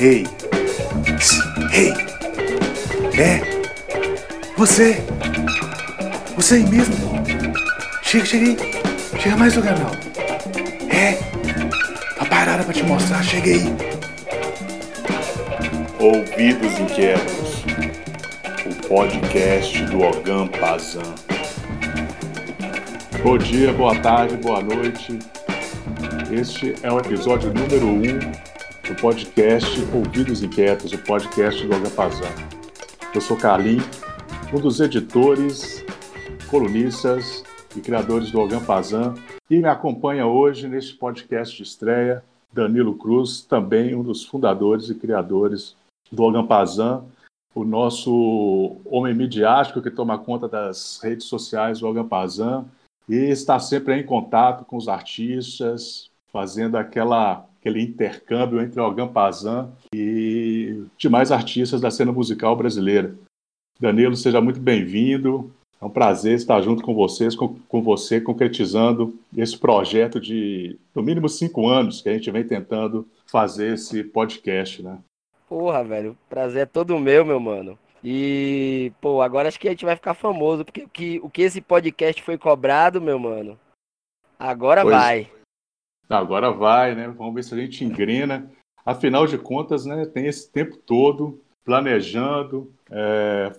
Ei! Ei! É! Você! Você aí mesmo! Chega, chega aí! Chega mais do canal! É! Tá parada pra te mostrar, chega aí! Ouvidos Inquietos, o podcast do Ogam Pazan. Bom dia, boa tarde, boa noite. Este é o episódio número 1 um do podcast Ouvidos Inquietos, o podcast do Ogam Pazan. Eu sou Carlinhos, um dos editores, colunistas e criadores do Ogam Pazan, e me acompanha hoje neste podcast de estreia Danilo Cruz, também um dos fundadores e criadores do Logan Pazan, o nosso homem midiático que toma conta das redes sociais do Logan Pazan e está sempre em contato com os artistas, fazendo aquela, aquele intercâmbio entre o Logan Pazan e demais artistas da cena musical brasileira. Danilo, seja muito bem-vindo. É um prazer estar junto com vocês, com, com você, concretizando esse projeto de, no mínimo, cinco anos que a gente vem tentando fazer esse podcast, né? Porra, velho, prazer é todo meu, meu mano. E, pô, agora acho que a gente vai ficar famoso, porque o que, o que esse podcast foi cobrado, meu mano, agora pois, vai. Agora vai, né? Vamos ver se a gente engrena. Afinal de contas, né, tem esse tempo todo planejando, é,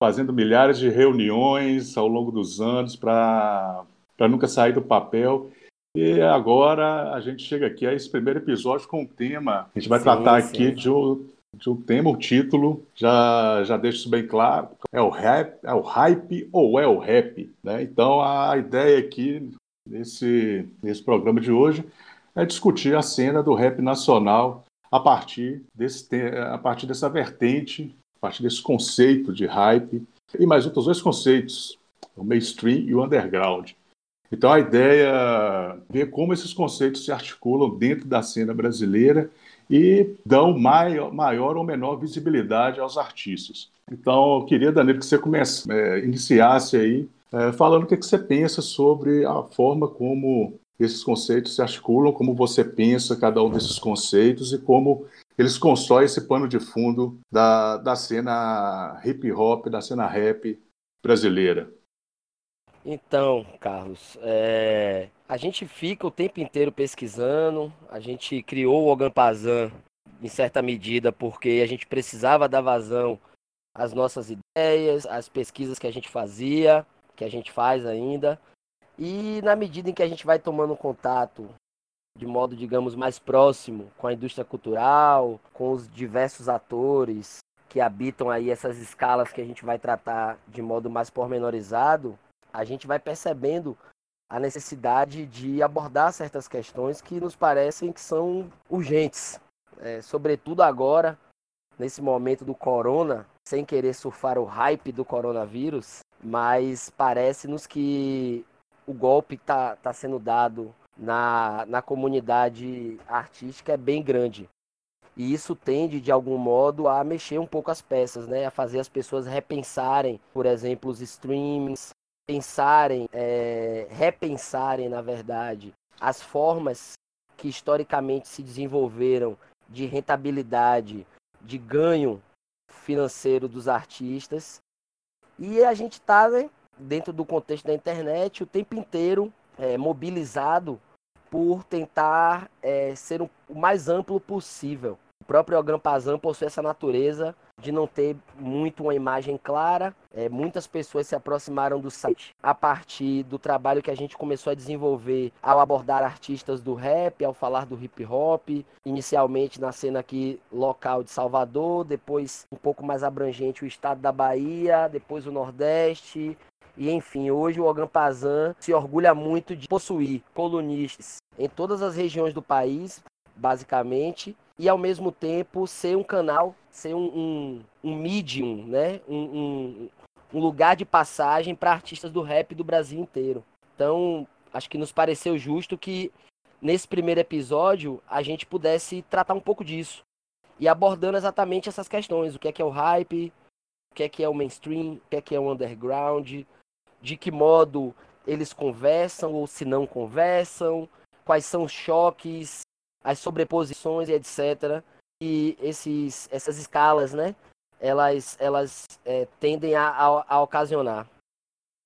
fazendo milhares de reuniões ao longo dos anos para nunca sair do papel. E agora a gente chega aqui a esse primeiro episódio com um tema. A gente vai sim, tratar sim. aqui de um, de um tema, o título, já, já deixo isso bem claro. É o rap, é o hype ou é o rap? Né? Então a ideia aqui nesse, nesse programa de hoje é discutir a cena do rap nacional a partir, desse, a partir dessa vertente, a partir desse conceito de hype e mais outros dois conceitos, o mainstream e o underground. Então a ideia é ver como esses conceitos se articulam dentro da cena brasileira e dão maior, maior ou menor visibilidade aos artistas. Então, eu queria, Danilo, que você comece, é, iniciasse aí é, falando o que, que você pensa sobre a forma como esses conceitos se articulam, como você pensa cada um desses conceitos e como eles constroem esse pano de fundo da, da cena hip hop, da cena rap brasileira. Então, Carlos, é... a gente fica o tempo inteiro pesquisando, a gente criou o Ogampazan em certa medida porque a gente precisava dar vazão às nossas ideias, às pesquisas que a gente fazia, que a gente faz ainda. E na medida em que a gente vai tomando contato de modo, digamos, mais próximo com a indústria cultural, com os diversos atores que habitam aí essas escalas que a gente vai tratar de modo mais pormenorizado, a gente vai percebendo a necessidade de abordar certas questões que nos parecem que são urgentes, é, sobretudo agora, nesse momento do corona, sem querer surfar o hype do coronavírus, mas parece-nos que o golpe está tá sendo dado na, na comunidade artística é bem grande. E isso tende, de algum modo, a mexer um pouco as peças, né? A fazer as pessoas repensarem, por exemplo, os streamings, pensarem, é, repensarem, na verdade, as formas que historicamente se desenvolveram de rentabilidade, de ganho financeiro dos artistas. E a gente está, né, dentro do contexto da internet, o tempo inteiro é, mobilizado por tentar é, ser o mais amplo possível. O próprio Ogram Pazan possui essa natureza de não ter muito uma imagem clara. É, muitas pessoas se aproximaram do site a partir do trabalho que a gente começou a desenvolver ao abordar artistas do rap, ao falar do hip hop, inicialmente na cena aqui local de Salvador, depois um pouco mais abrangente o estado da Bahia, depois o Nordeste, e enfim, hoje o Ogan Pazan se orgulha muito de possuir colunistas em todas as regiões do país, basicamente, e ao mesmo tempo ser um canal, ser um, um, um medium, né? Um, um, um lugar de passagem para artistas do rap do Brasil inteiro. Então, acho que nos pareceu justo que nesse primeiro episódio a gente pudesse tratar um pouco disso e abordando exatamente essas questões: o que é que é o hype, o que é que é o mainstream, o que é que é o underground, de que modo eles conversam ou se não conversam, quais são os choques, as sobreposições e etc. esses, essas escalas, né? Elas, elas é, tendem a, a, a, ocasionar.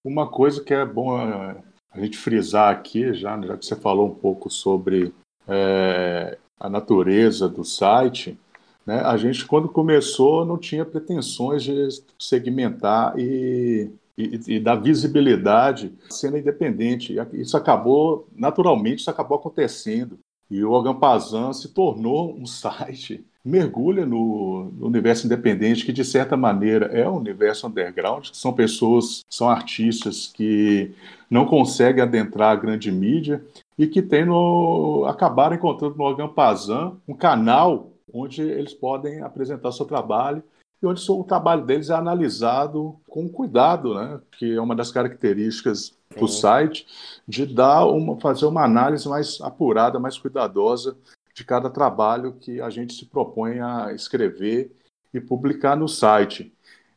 Uma coisa que é bom é, a gente frisar aqui, já, já que você falou um pouco sobre é, a natureza do site, né, a gente, quando começou, não tinha pretensões de segmentar e, e, e dar visibilidade cena independente. Isso acabou, naturalmente, isso acabou acontecendo. E o Agampazan se tornou um site, mergulha no, no, universo independente, que de certa maneira é um universo underground, que são pessoas, são artistas que não conseguem adentrar a grande mídia e que tem no, acabaram encontrando no Agampazan um canal onde eles podem apresentar seu trabalho e onde o trabalho deles é analisado com cuidado, né? que é uma das características do site, de dar uma, fazer uma análise mais apurada, mais cuidadosa de cada trabalho que a gente se propõe a escrever e publicar no site.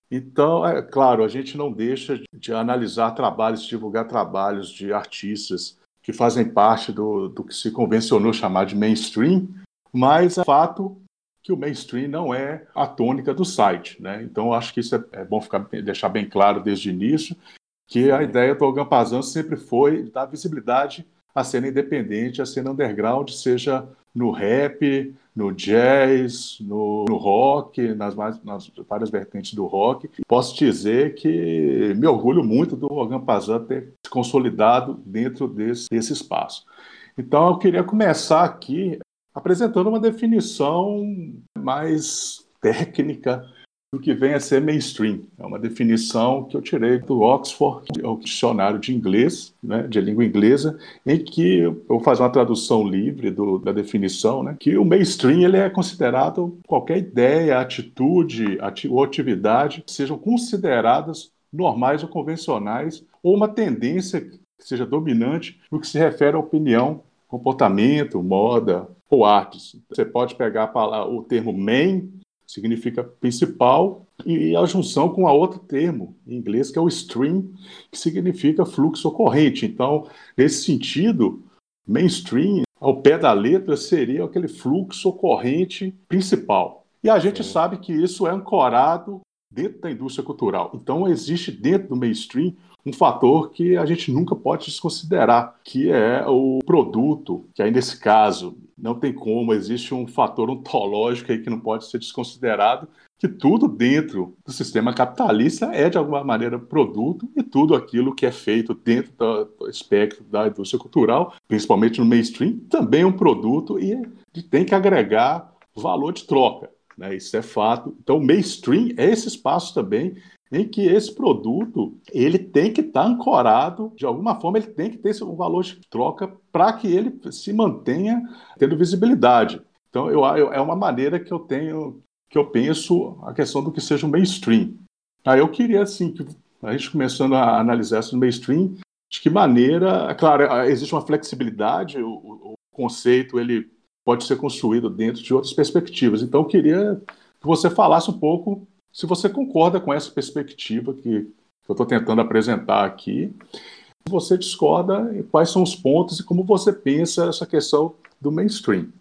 Então, é claro, a gente não deixa de analisar trabalhos, de divulgar trabalhos de artistas que fazem parte do, do que se convencionou chamar de mainstream, mas é fato que o mainstream não é a tônica do site. Né? Então, acho que isso é, é bom ficar, deixar bem claro desde o início, que a ideia do Algampazan sempre foi dar visibilidade à cena independente, à cena underground, seja no rap, no jazz, no, no rock, nas, mais, nas, várias vertentes do rock. Posso dizer que me orgulho muito do Algampazan ter se consolidado dentro desse, desse espaço. Então, eu queria começar aqui apresentando uma definição mais técnica do que vem a ser mainstream. É uma definição que eu tirei do Oxford, é o dicionário de inglês, né, de língua inglesa, em que eu fazer uma tradução livre do, da definição, né, que o mainstream ele é considerado qualquer ideia, atitude ati ou atividade que sejam consideradas normais ou convencionais, ou uma tendência que seja dominante no que se refere à opinião, comportamento, moda ou artes. Você pode pegar palavra, o termo main significa principal, e a junção com a outro termo em inglês, que é o stream, que significa fluxo ou corrente. Então, nesse sentido, mainstream, ao pé da letra, seria aquele fluxo ou corrente principal. E a gente sabe que isso é ancorado dentro da indústria cultural. Então, existe dentro do mainstream um fator que a gente nunca pode desconsiderar, que é o produto, que aí nesse caso não tem como, existe um fator ontológico aí que não pode ser desconsiderado, que tudo dentro do sistema capitalista é de alguma maneira produto e tudo aquilo que é feito dentro do espectro da indústria cultural, principalmente no mainstream, também é um produto e tem que agregar valor de troca. Né? Isso é fato. Então, o mainstream é esse espaço também em que esse produto ele tem que estar tá ancorado, de alguma forma, ele tem que ter um valor de troca para que ele se mantenha tendo visibilidade. Então, eu, eu, é uma maneira que eu tenho, que eu penso a questão do que seja um mainstream. Aí eu queria, assim, que a gente começando a analisar isso no mainstream, de que maneira, é claro, existe uma flexibilidade, o, o conceito ele pode ser construído dentro de outras perspectivas. Então, eu queria que você falasse um pouco se você concorda com essa perspectiva que, eu estou tentando apresentar aqui, se você discorda, quais são os pontos e como você pensa essa questão do mainstream.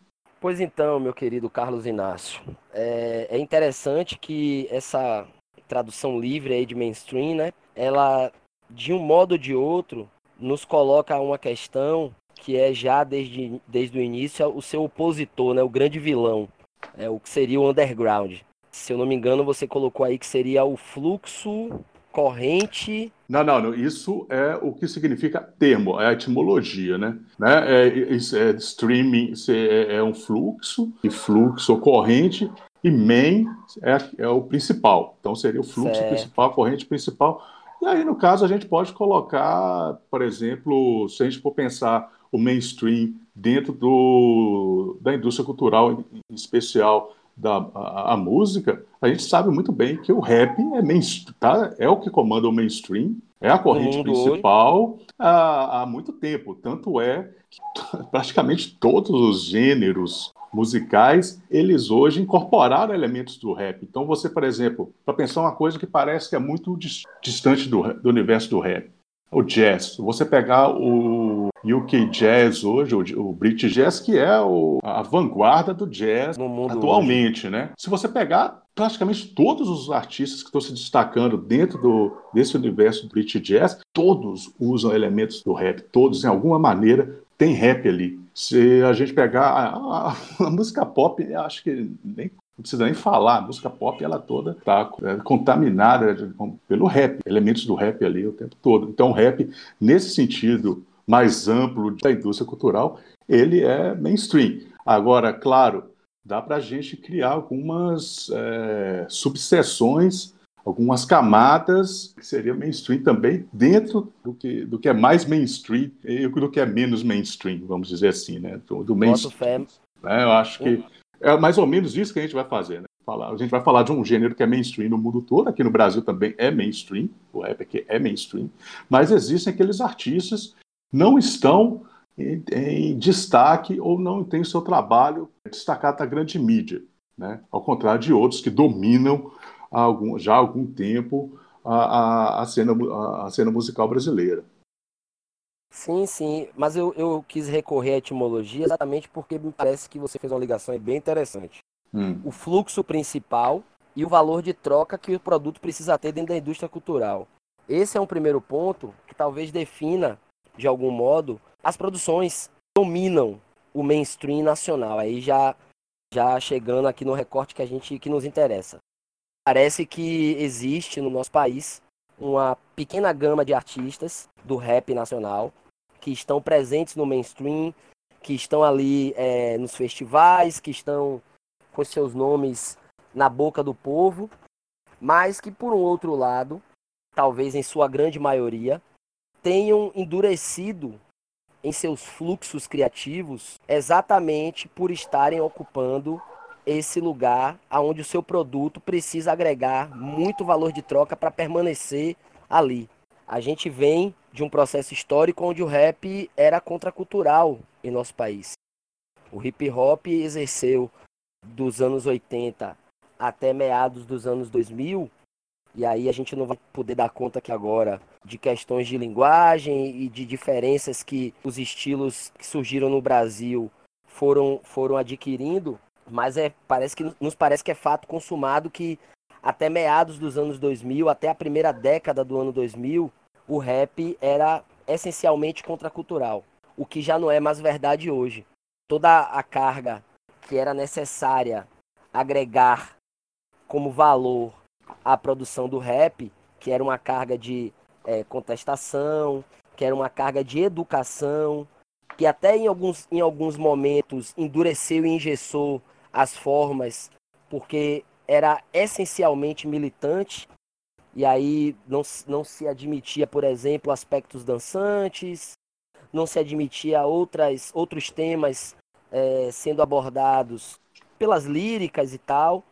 Pois então, meu querido Carlos Inácio, é, é interessante que essa tradução livre aí de mainstream, né, ela, de um modo ou de outro, nos coloca uma questão que é já desde, desde o início o seu opositor, né, o grande vilão, é, o que seria o underground. Se eu não me engano, você colocou aí que seria o fluxo corrente. Não, não, não. Isso é o que significa termo, é a etimologia, né? né? É, é, é streaming é, é, um fluxo, e fluxo corrente, e main é, é o principal. Então seria o fluxo certo. principal, corrente principal. E aí, no caso, a gente pode colocar, por exemplo, se a gente for pensar o mainstream dentro do, da indústria cultural, em especial da a, a, música, a gente sabe muito bem que o rap é, main, tá, é o que comanda o mainstream, é a corrente principal há, há muito tempo. Tanto é que praticamente todos os gêneros musicais, eles hoje incorporaram elementos do rap. Então você, por exemplo, para pensar uma coisa que parece que é muito muito distante do, do universo do rap, o jazz. Você pegar o, UK Jazz hoje, o, British Jazz, que é o, a vanguarda do jazz atualmente, hoje. né? Se você pegar praticamente todos os artistas que estão se destacando dentro do, desse universo do British Jazz, todos usam elementos do rap, todos, de alguma maneira, tem rap ali. Se a gente pegar a, a, a música pop, acho que nem não precisa nem falar, a música pop ela toda está é, contaminada pelo rap, elementos do rap ali o tempo todo. Então o rap, nesse sentido mais amplo da indústria cultural, ele é mainstream. Agora, claro, dá para a gente criar algumas é, subseções, algumas camadas que seria mainstream também dentro do que, do que é mais mainstream e do que é menos mainstream, vamos dizer assim, né? Do, do mainstream. Né? Eu acho que é mais ou menos isso que a gente vai fazer, né? Falar, a gente vai falar de um gênero que é mainstream no mundo todo, aqui no Brasil também é mainstream, o rap aqui é mainstream, mas existem aqueles artistas não estão em, em destaque ou não têm seu trabalho destacado na grande mídia, né? ao contrário de outros que dominam algum, já há algum tempo a, a, a, cena, a, a cena musical brasileira. Sim, sim, mas eu, eu quis recorrer à etimologia exatamente porque me parece que você fez uma ligação bem interessante. Hum. O fluxo principal e o valor de troca que o produto precisa ter dentro da indústria cultural. Esse é um primeiro ponto que talvez defina, de algum modo, as produções dominam o mainstream nacional. Aí já já chegando aqui no recorte que a gente que nos interessa. Parece que existe no nosso país uma pequena gama de artistas do rap nacional que estão presentes no mainstream, que estão ali é, nos festivais, que estão com seus nomes na boca do povo, mas que, por um outro lado, talvez em sua grande maioria, tenham endurecido em seus fluxos criativos exatamente por estarem ocupando esse lugar aonde o seu produto precisa agregar muito valor de troca para permanecer ali. A gente vem de um processo histórico onde o rap era contracultural em nosso país. O hip hop exerceu dos anos 80 até meados dos anos 2000, e aí a gente não vai poder dar conta aqui agora de questões de linguagem e de diferenças que os estilos que surgiram no Brasil foram, foram adquirindo, mas é, parece que, nos parece que é fato consumado que até meados dos anos 2000, até a primeira década do ano 2000, o rap era essencialmente contracultural, o que já não é mais verdade hoje. Toda a carga que era necessária agregar como valor à produção do rap, que era uma carga de é, contestação, que era uma carga de educação, que até em alguns, em alguns momentos endureceu e engessou as formas, porque era essencialmente militante, e aí não, não se admitia, por exemplo, aspectos dançantes, não se admitia outras, outros temas é, sendo abordados pelas líricas e tal.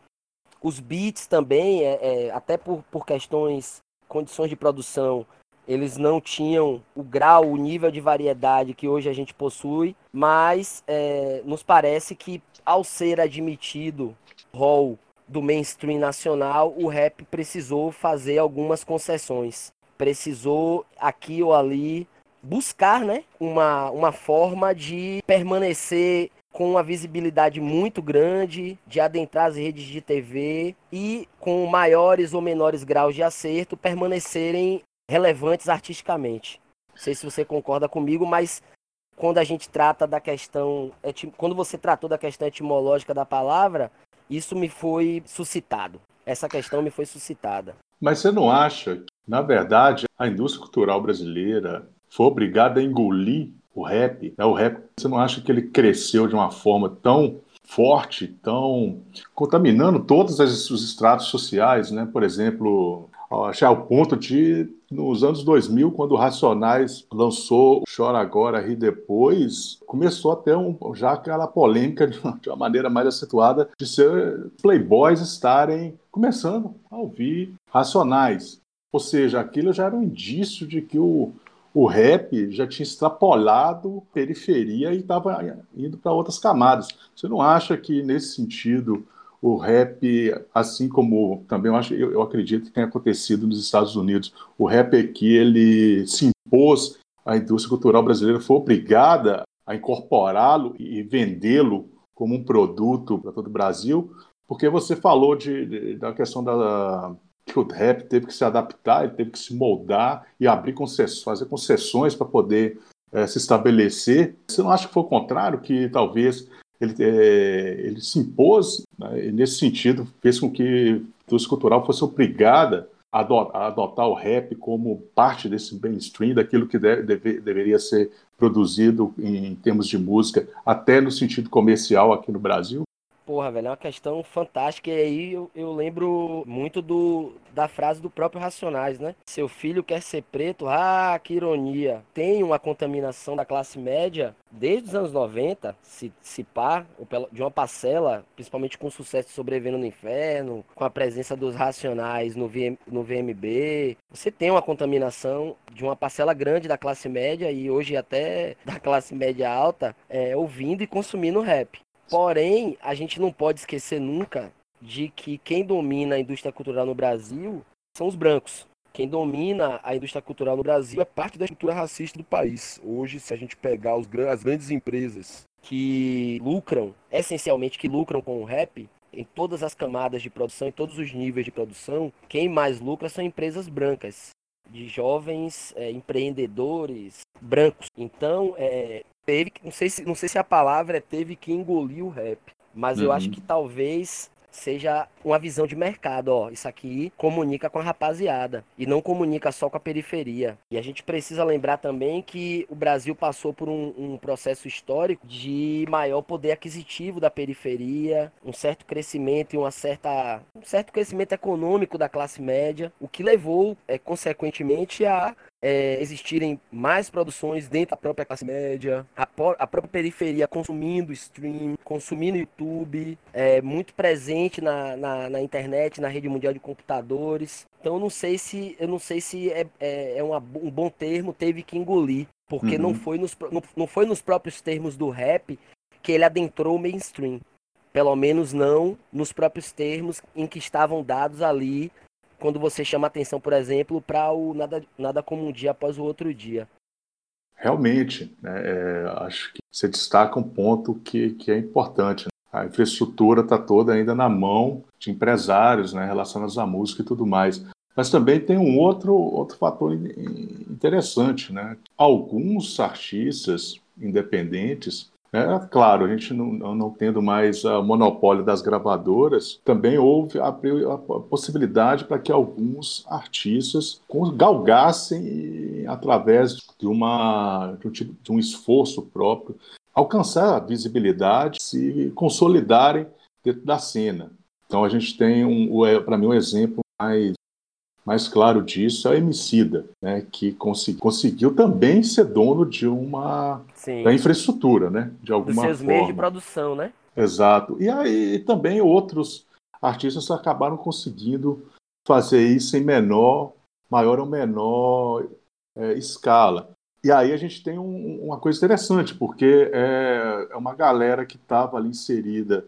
Os beats também, é, é, até por, por questões, condições de produção, eles não tinham o grau, o nível de variedade que hoje a gente possui, mas é, nos parece que ao ser admitido rol do mainstream nacional, o rap precisou fazer algumas concessões. Precisou aqui ou ali buscar né, uma, uma forma de permanecer com uma visibilidade muito grande, de adentrar as redes de TV e, com maiores ou menores graus de acerto, permanecerem relevantes artisticamente. Não sei se você concorda comigo, mas quando a gente trata da questão, quando você tratou da questão etimológica da palavra, isso me foi suscitado. Essa questão me foi suscitada. Mas você não acha que, na verdade, a indústria cultural brasileira foi obrigada a engolir o rap? Né? O rap, você não acha que ele cresceu de uma forma tão forte, tão contaminando todos os estratos sociais, né? Por exemplo, achar ao ponto de, nos anos 2000, quando o Racionais lançou Chora Agora, Ri Depois, começou até um, já aquela polêmica de uma, de uma maneira mais acentuada de ser playboys estarem começando a ouvir Racionais. Ou seja, aquilo já era um indício de que o, o rap já tinha extrapolado periferia e estava indo para outras camadas. Você não acha que, nesse sentido, o rap, assim como também eu, acho, eu, eu acredito que tem acontecido nos Estados Unidos, o rap aqui ele se impôs a indústria cultural brasileira foi obrigada a incorporá-lo e vendê-lo como um produto para todo o Brasil, porque você falou de, de, da questão da que o rap teve que se adaptar, ele teve que se moldar e abrir concessões, fazer concessões para poder é, se estabelecer. Você não acha que foi o contrário, que talvez ele, é, ele se impôs, né, nesse sentido, fez com que a indústria cultural fosse obrigada a adotar o rap como parte desse mainstream, daquilo que deve, deveria ser produzido em termos de música, até no sentido comercial aqui no Brasil? Porra, velho, é uma questão fantástica. E aí eu, eu, lembro muito do, da frase do próprio Racionais, né? Seu filho quer ser preto, ah, que ironia. Tem uma contaminação da classe média desde os anos 90, se, se pá, de uma parcela, principalmente com o sucesso Sobrevivendo no Inferno, com a presença dos Racionais no, VM, no VMB. Você tem uma contaminação de uma parcela grande da classe média e hoje até da classe média alta é, ouvindo e consumindo rap. Porém, a gente não pode esquecer nunca de que quem domina a indústria cultural no Brasil são os brancos. Quem domina a indústria cultural no Brasil é parte da estrutura racista do país. Hoje, se a gente pegar os, as grandes empresas que lucram, essencialmente que lucram com o rap, em todas as camadas de produção, em todos os níveis de produção, quem mais lucra são empresas brancas, de jovens é, empreendedores brancos. Então, é, teve, não sei se, não sei se a palavra é teve que engolir o rap, mas uhum. eu acho uhum. que talvez seja uma visão de mercado, ó, isso aqui comunica com a rapaziada e não comunica só com a periferia. E a gente precisa lembrar também que o Brasil passou por um, um processo histórico de maior poder aquisitivo da periferia, um certo crescimento e uma certa, um certo crescimento econômico da classe média, o que levou, é, consequentemente, a é, existirem mais produções dentro da própria classe média, a, a, própria periferia consumindo stream, consumindo YouTube, é, muito presente na, na, na, internet, na rede mundial de computadores. Então eu não sei se eu não sei se é, é, é uma, um bom termo, teve que engolir, porque uhum. não, foi nos, não, não foi nos próprios termos do rap que ele adentrou o mainstream. Pelo menos não nos próprios termos em que estavam dados ali quando você chama atenção, por exemplo, para o nada, nada como um dia após o outro dia. Realmente, né, é, acho que você destaca um ponto que, que é importante. Né? A infraestrutura está toda ainda na mão de empresários né, relacionados à música e tudo mais. Mas também tem um outro, outro fator interessante. Né? Alguns artistas independentes é, claro, a gente não, não tendo mais o monopólio das gravadoras, também houve a, a possibilidade para que alguns artistas galgassem através de, uma, um, tipo, de um esforço próprio, alcançar a visibilidade, se consolidarem dentro da cena. Então a gente tem, um, é, para mim, um exemplo mais mais claro disso é o Emicida, né, que consegui, conseguiu também ser dono de uma da infraestrutura, né, de alguma Dos seus forma. meios de produção, né? Exato. E aí também outros artistas acabaram conseguindo fazer isso em menor, maior ou menor é, escala. E aí a gente tem um, uma coisa interessante, porque é, é uma galera que estava ali inserida,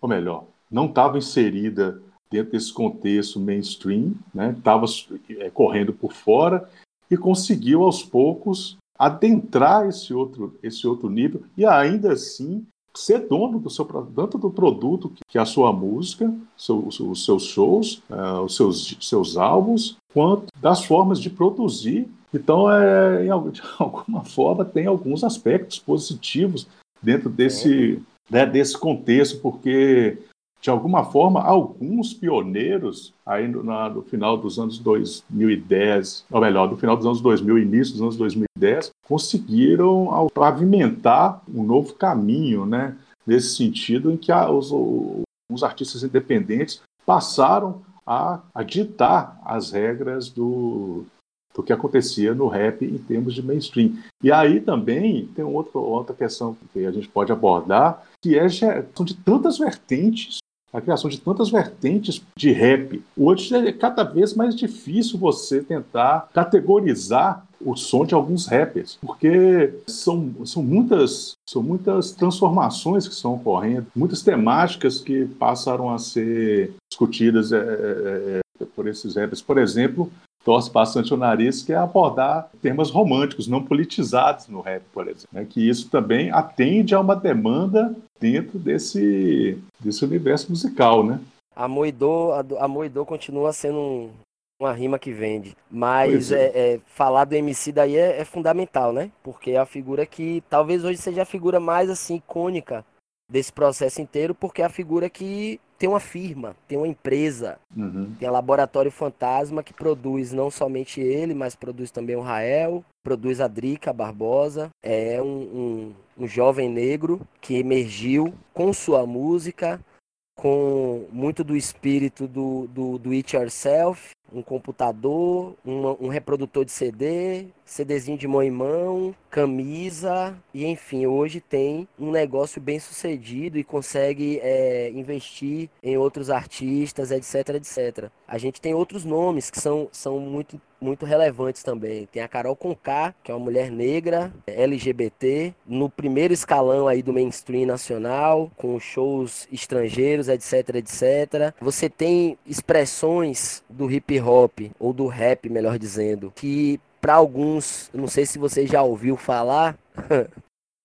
ou melhor, não estava inserida dentro desse contexto mainstream, estava né, é, correndo por fora e conseguiu aos poucos adentrar esse outro, esse outro nível e ainda assim ser dono do seu tanto do produto que é a sua música, seu, os seus shows, uh, os seus, seus álbuns, quanto das formas de produzir. Então, é, de alguma forma, tem alguns aspectos positivos dentro desse, né, desse contexto, porque de alguma forma, alguns pioneiros, aí no, no, final dos anos 2010, ou melhor, no final dos anos 2000, início dos anos 2010, conseguiram pavimentar um novo caminho, né? Nesse sentido, em que a, os, os artistas independentes passaram a, a ditar as regras do, do que acontecia no rap em termos de mainstream. E aí também tem outro, outra questão que a gente pode abordar, que é de tantas vertentes a criação de tantas vertentes de rap. Hoje é cada vez mais difícil você tentar categorizar o som de alguns rappers, porque são, são, muitas, são muitas transformações que estão ocorrendo, muitas temáticas que passaram a ser discutidas é, é, é por esses rappers. Por exemplo, torce bastante o nariz, que é abordar temas românticos, não politizados no rap, por exemplo. Né? Que isso também atende a uma demanda dentro desse, desse universo musical, né? Amor dor, amor e dor continua sendo um, uma rima que vende. Mas é. É, é, falar do MC daí é, é, fundamental, né? Porque é a figura que talvez hoje seja a figura mais assim icônica desse processo inteiro, porque é a figura que tem uma firma, tem uma empresa, uhum. tem um laboratório fantasma que produz não somente ele, mas produz também o Rael, produz a Drica Barbosa, é um, um, um jovem negro que emergiu com sua música, com muito do espírito do, do, do it yourself, um computador, um, um reprodutor de CD, CDzinho de mão em mão, camisa e enfim, hoje tem um negócio bem sucedido e consegue é, investir em outros artistas, etc, etc. A gente tem outros nomes que são, são muito muito relevantes também. Tem a Carol Conká, que é uma mulher negra, LGBT, no primeiro escalão aí do mainstream nacional, com shows estrangeiros, etc, etc. Você tem expressões do hip hop ou do rap, melhor dizendo, que para alguns, não sei se você já ouviu falar,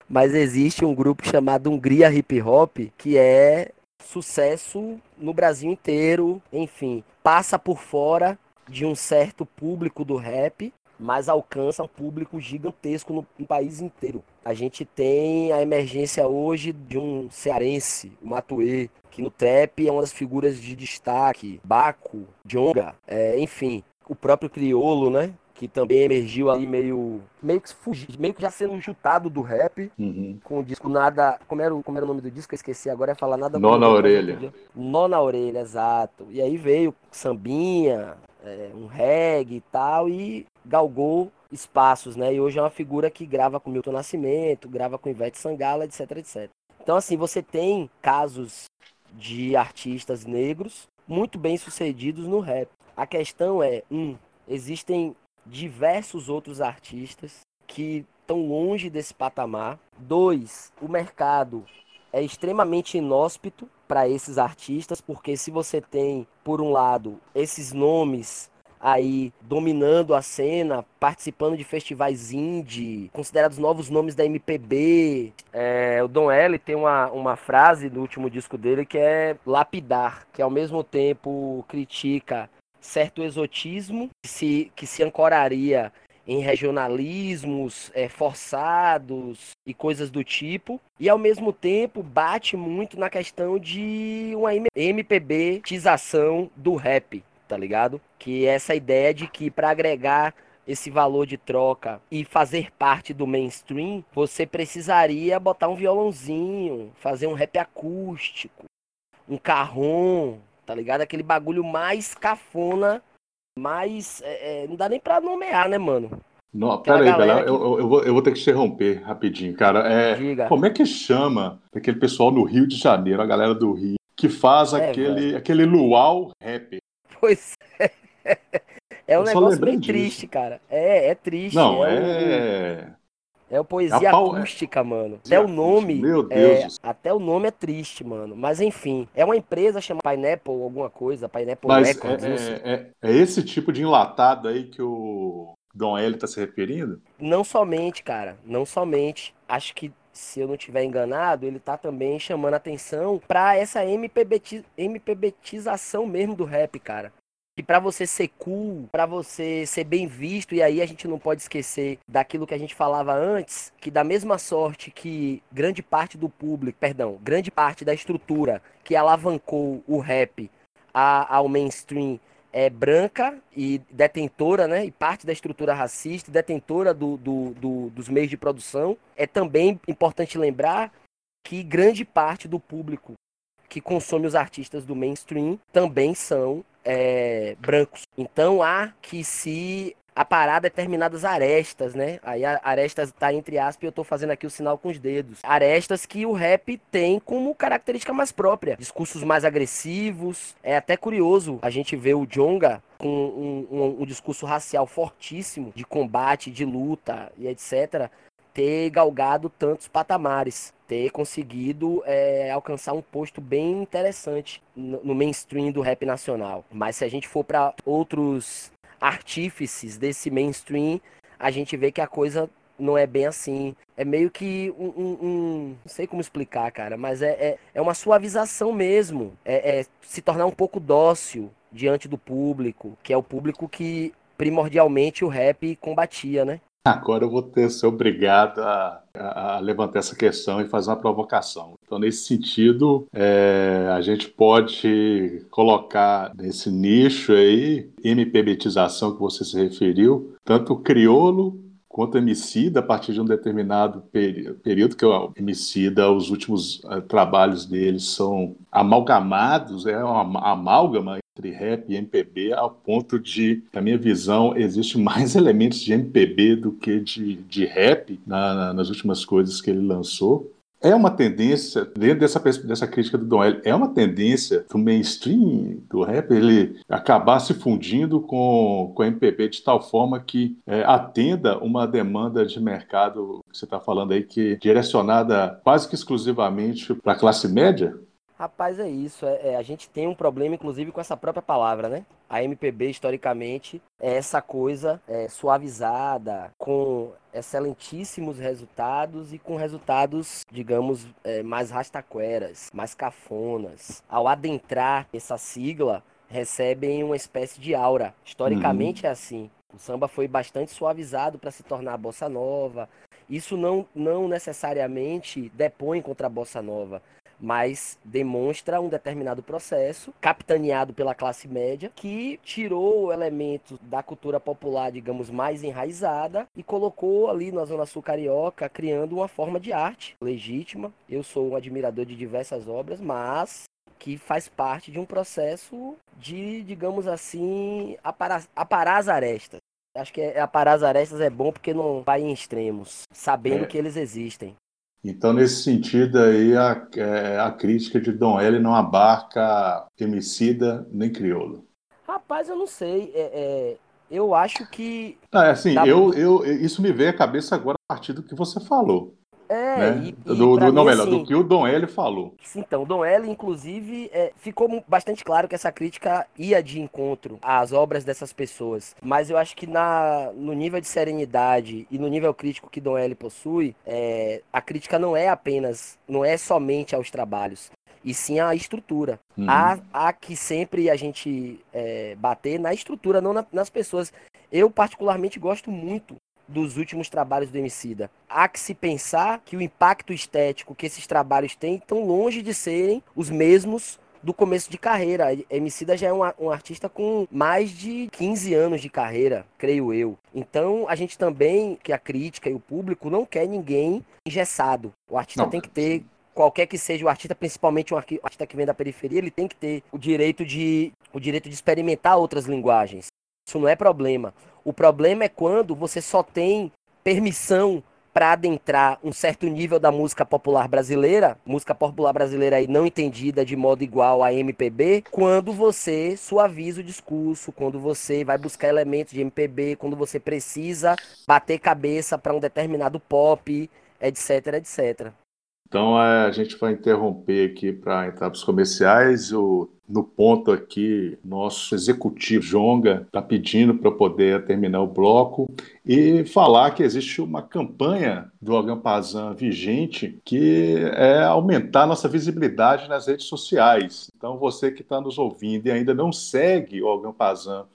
mas existe um grupo chamado Hungria Hip Hop que é sucesso no Brasil inteiro, enfim, passa por fora de um certo público do rap, mas alcança um público gigantesco no, no, país inteiro. A gente tem a emergência hoje de um cearense, o Matuê, que no trap é uma das figuras de destaque, Baco, Jonga, é, enfim, o próprio Criolo, né? que também emergiu ali meio meio que fugi, meio que já sendo jutado do rap, uhum. com o disco nada, como era, como era o nome do disco, eu esqueci agora, é falar nada Nó na orelha. Nó na orelha, exato. E aí veio sambinha, é, um reggae e tal, e galgou espaços, né? E hoje é uma figura que grava com Milton Nascimento, grava com Ivete Sangala, etc, etc. Então, assim, você tem casos de artistas negros muito bem sucedidos no rap. A questão é, um, existem diversos outros artistas que estão longe desse patamar. Dois, o mercado é extremamente inóspito para esses artistas, porque se você tem, por um lado, esses nomes aí dominando a cena, participando de festivais indie, considerados novos nomes da MPB. É, o Don L tem uma, uma frase no último disco dele que é lapidar, que ao mesmo tempo critica certo exotismo que se, que se ancoraria em regionalismos é, forçados e coisas do tipo, e ao mesmo tempo bate muito na questão de uma MPB-tização do rap, tá ligado? Que é essa ideia de que para agregar esse valor de troca e fazer parte do mainstream, você precisaria botar um violãozinho, fazer um rap acústico, um carrom, tá ligado? Aquele bagulho mais cafona, mais. É, é, não dá nem pra nomear, né, mano? Não, pera aí, Bela, que... eu, eu, vou, eu vou ter que interromper rapidinho, cara. É, Diga. Como é que chama aquele pessoal no Rio de Janeiro, a galera do Rio, que faz é, aquele, aquele luau rap? Pois é. É um negócio bem disso. triste, cara. É, é triste. Não, é. é... É poesia pau... acústica, mano. Até o nome. Meu Deus. É, até o nome é triste, mano. Mas enfim, é uma empresa chamada Pineapple alguma coisa, Pineapple Mas Records. É, é, é, é, esse tipo de enlatado aí que o Dom L tá se referindo? Não somente, cara. Não somente. Acho que se eu não estiver enganado, ele tá também chamando atenção para essa MPB, MPBtização mesmo do rap, cara. Que para você ser cool, para você ser bem visto, e aí a gente não pode esquecer daquilo que a gente falava antes, que da mesma sorte que grande parte do público, perdão, grande parte da estrutura que alavancou o rap a, ao mainstream é branca e detentora, né? E parte da estrutura racista, detentora do, do, do, dos meios de produção. É também importante lembrar que grande parte do público que consome os artistas do mainstream também são é, brancos. Então há que se aparar determinadas arestas, né? Aí a arestas está entre aspas e eu estou fazendo aqui o sinal com os dedos. Arestas que o rap tem como característica mais própria. Discursos mais agressivos. É até curioso a gente ver o Jonga com um, um, um discurso racial fortíssimo, de combate, de luta e etc ter galgado tantos patamares, ter conseguido é, alcançar um posto bem interessante no, no mainstream do rap nacional. Mas se a gente for para outros artífices desse mainstream, a gente vê que a coisa não é bem assim. É meio que um. um, um não sei como explicar, cara, mas é, é, é uma suavização mesmo. É, é, se tornar um pouco dócil diante do público, que é o público que primordialmente o rap combatia, né? Agora eu vou ter ser obrigado a, a, levantar essa questão e fazer uma provocação. Então, nesse sentido, é, a gente pode colocar nesse nicho aí, MPBetização que você se referiu, tanto o criolo quanto Emicida, a partir de um determinado período, que o Emicida, os últimos uh, trabalhos dele são amalgamados, é uma amálgama entre rap e MPB, ao ponto de, na minha visão, existe mais elementos de MPB do que de, de rap na, na, nas últimas coisas que ele lançou é uma tendência, dentro dessa, dessa crítica do Don L, é uma tendência do mainstream do rap ele acabar se fundindo com, com a MPB de tal forma que é, atenda uma demanda de mercado que você está falando aí, que é direcionada quase que exclusivamente para a classe média? Rapaz, é isso. É, é, a gente tem um problema, inclusive, com essa própria palavra, né? A MPB, historicamente, é essa coisa é, suavizada, com excelentíssimos resultados e com resultados, digamos, é, mais rastaqueras, mais cafonas. Ao adentrar essa sigla, recebem uma espécie de aura. Historicamente uhum. é assim. O samba foi bastante suavizado para se tornar a bossa nova. Isso não, não necessariamente depõe contra a bossa nova, mas demonstra um determinado processo capitaneado pela classe média que tirou elementos da cultura popular, digamos, mais enraizada e colocou ali na Zona Sul Carioca, criando uma forma de arte legítima. Eu sou um admirador de diversas obras, mas que faz parte de um processo de, digamos assim, aparar, aparar as arestas. Acho que é, aparar as arestas é bom porque não vai em extremos, sabendo é. que eles existem. Então, nesse sentido aí, a, é, a crítica de Dom L não abarca Emicida nem Criolo. Rapaz, eu não sei. É, é, eu acho que. Ah, é assim, eu, eu, isso me veio à cabeça agora a partir do que você falou. É, né? e, e do, do, não, melhor, assim, do que o Dom L falou. Então, o Dom L, inclusive, é, ficou bastante claro que essa crítica ia de encontro às obras dessas pessoas. Mas eu acho que na, no nível de serenidade e no nível crítico que Dom L possui, é, a crítica não é apenas, não é somente aos trabalhos e sim a estrutura. Uhum. Há, há que sempre a gente é, bater na estrutura, não na, nas pessoas. Eu, particularmente, gosto muito dos últimos trabalhos do Emicida. Há que se pensar que o impacto estético que esses trabalhos têm estão longe de serem os mesmos do começo de carreira. Emicida já é um, um, artista com mais de 15 anos de carreira, creio eu. Então, a gente também, que a crítica e o público, não quer ninguém engessado. O artista não. tem que ter qualquer que seja o artista, principalmente um artista que vem da periferia, ele tem que ter o direito de o direito de experimentar outras linguagens. Isso não é problema. O problema é quando você só tem permissão para adentrar um certo nível da música popular brasileira, música popular brasileira aí não entendida de modo igual à MPB, quando você suaviza o discurso, quando você vai buscar elementos de MPB, quando você precisa bater cabeça para um determinado pop, etc, etc. Então a gente vai interromper aqui para entrar para os comerciais. O, no ponto aqui, nosso executivo Jonga está pedindo para poder terminar o bloco e falar que existe uma campanha do Agampazan vigente que é aumentar nossa visibilidade nas redes sociais. Então você que está nos ouvindo e ainda não segue o Agampazan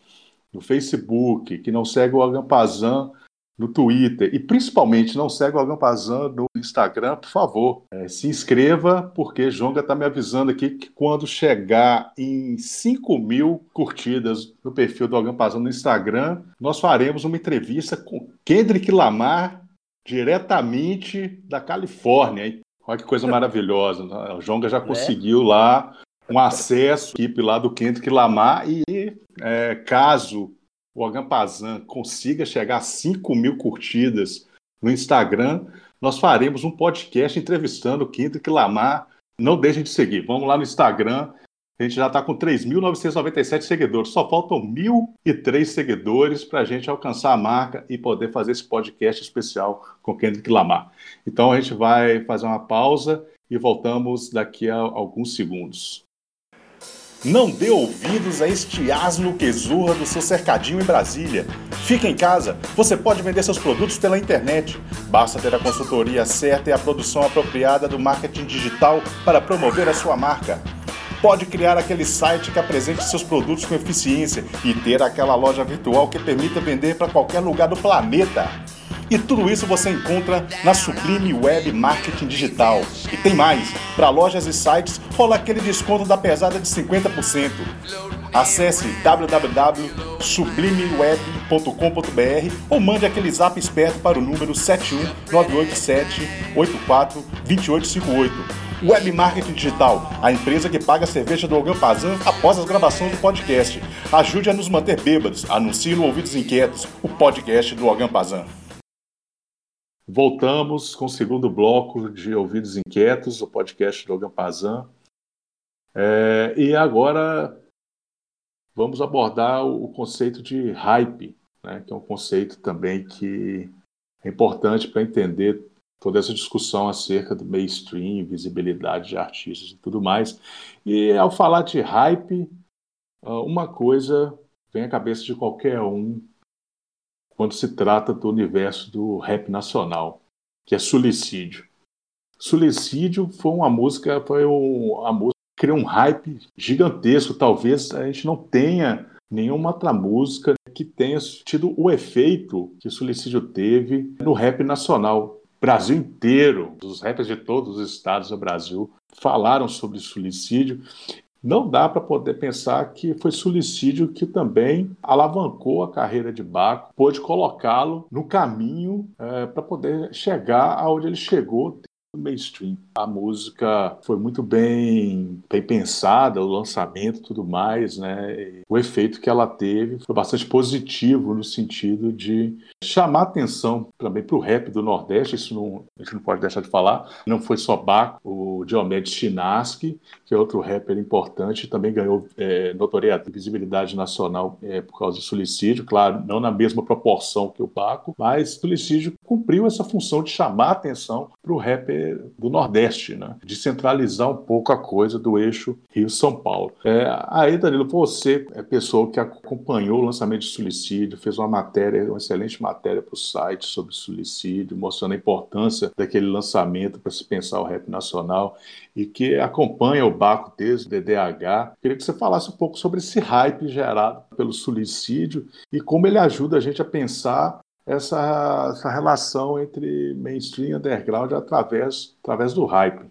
no Facebook, que não segue o Agampazan no Twitter e principalmente não segue o Agampazan no Instagram, por favor, é, se inscreva, porque Jonga está me avisando aqui que quando chegar em 5 mil curtidas no perfil do Agampazan no Instagram, nós faremos uma entrevista com Kendrick Lamar, diretamente da Califórnia. Olha que coisa maravilhosa. Né? O Jonga já né? conseguiu lá um acesso equipe lá do Kendrick Lamar e é, caso o Agampazan consiga chegar a 5 mil curtidas no Instagram, nós faremos um podcast entrevistando o Kendrick Lamar. Não deixem de seguir. Vamos lá no Instagram. A gente já está com 3.997 seguidores. Só faltam 1.003 seguidores para a gente alcançar a marca e poder fazer esse podcast especial com o Kendrick Lamar. Então a gente vai fazer uma pausa e voltamos daqui a alguns segundos. Não dê ouvidos a este asno que zurra do seu cercadinho em Brasília. Fique em casa, você pode vender seus produtos pela internet. Basta ter a consultoria certa e a produção apropriada do marketing digital para promover a sua marca. Pode criar aquele site que apresente seus produtos com eficiência e ter aquela loja virtual que permita vender para qualquer lugar do planeta. E tudo isso você encontra na Sublime Web Marketing Digital. E tem mais, para lojas e sites rola aquele desconto da pesada de 50%. Acesse www.sublimeweb.com.br ou mande aquele zap esperto para o número 71987842858. Web Marketing Digital, a empresa que paga a cerveja do Ogan Pazan após as gravações do podcast. Ajude a nos manter bêbados. Anuncie no Ouvidos Inquietos, o podcast do Ogan Pazan. Voltamos com o segundo bloco de Ouvidos Inquietos, o podcast do Logan Pazan. É, e agora vamos abordar o conceito de hype, né, que é um conceito também que é importante para entender toda essa discussão acerca do mainstream, visibilidade de artistas e tudo mais. E ao falar de hype, uma coisa vem à cabeça de qualquer um quando se trata do universo do rap nacional, que é Suicídio. Suicídio foi uma música, foi uma música que criou um hype gigantesco. Talvez a gente não tenha nenhuma outra música que tenha tido o efeito que Suicídio teve no rap nacional. Brasil inteiro, os rappers de todos os estados do Brasil falaram sobre suicídio não dá para poder pensar que foi suicídio que também alavancou a carreira de Baco, pôde colocá-lo no caminho é, para poder chegar aonde ele chegou mainstream. A música foi muito bem, bem pensada, o lançamento tudo mais, né? O efeito que ela teve foi bastante positivo no sentido de chamar atenção também para o rap do Nordeste, isso não, a gente não pode deixar de falar. Não foi só Baco, o Diomedes Chinaski, que é outro rapper importante, também ganhou é, notoriedade, visibilidade nacional é, por causa do suicídio, claro, não na mesma proporção que o Baco, mas o suicídio cumpriu essa função de chamar atenção para o rapper do Nordeste, né? de centralizar um pouco a coisa do eixo Rio-São Paulo. É, aí, Danilo, você é pessoa que acompanhou o lançamento de suicídio, fez uma matéria, uma excelente matéria para o site sobre suicídio, mostrando a importância daquele lançamento para se pensar o rap nacional e que acompanha o Baco desde o DDH. Queria que você falasse um pouco sobre esse hype gerado pelo suicídio e como ele ajuda a gente a pensar essa, essa relação entre mainstream e underground através, através do hype.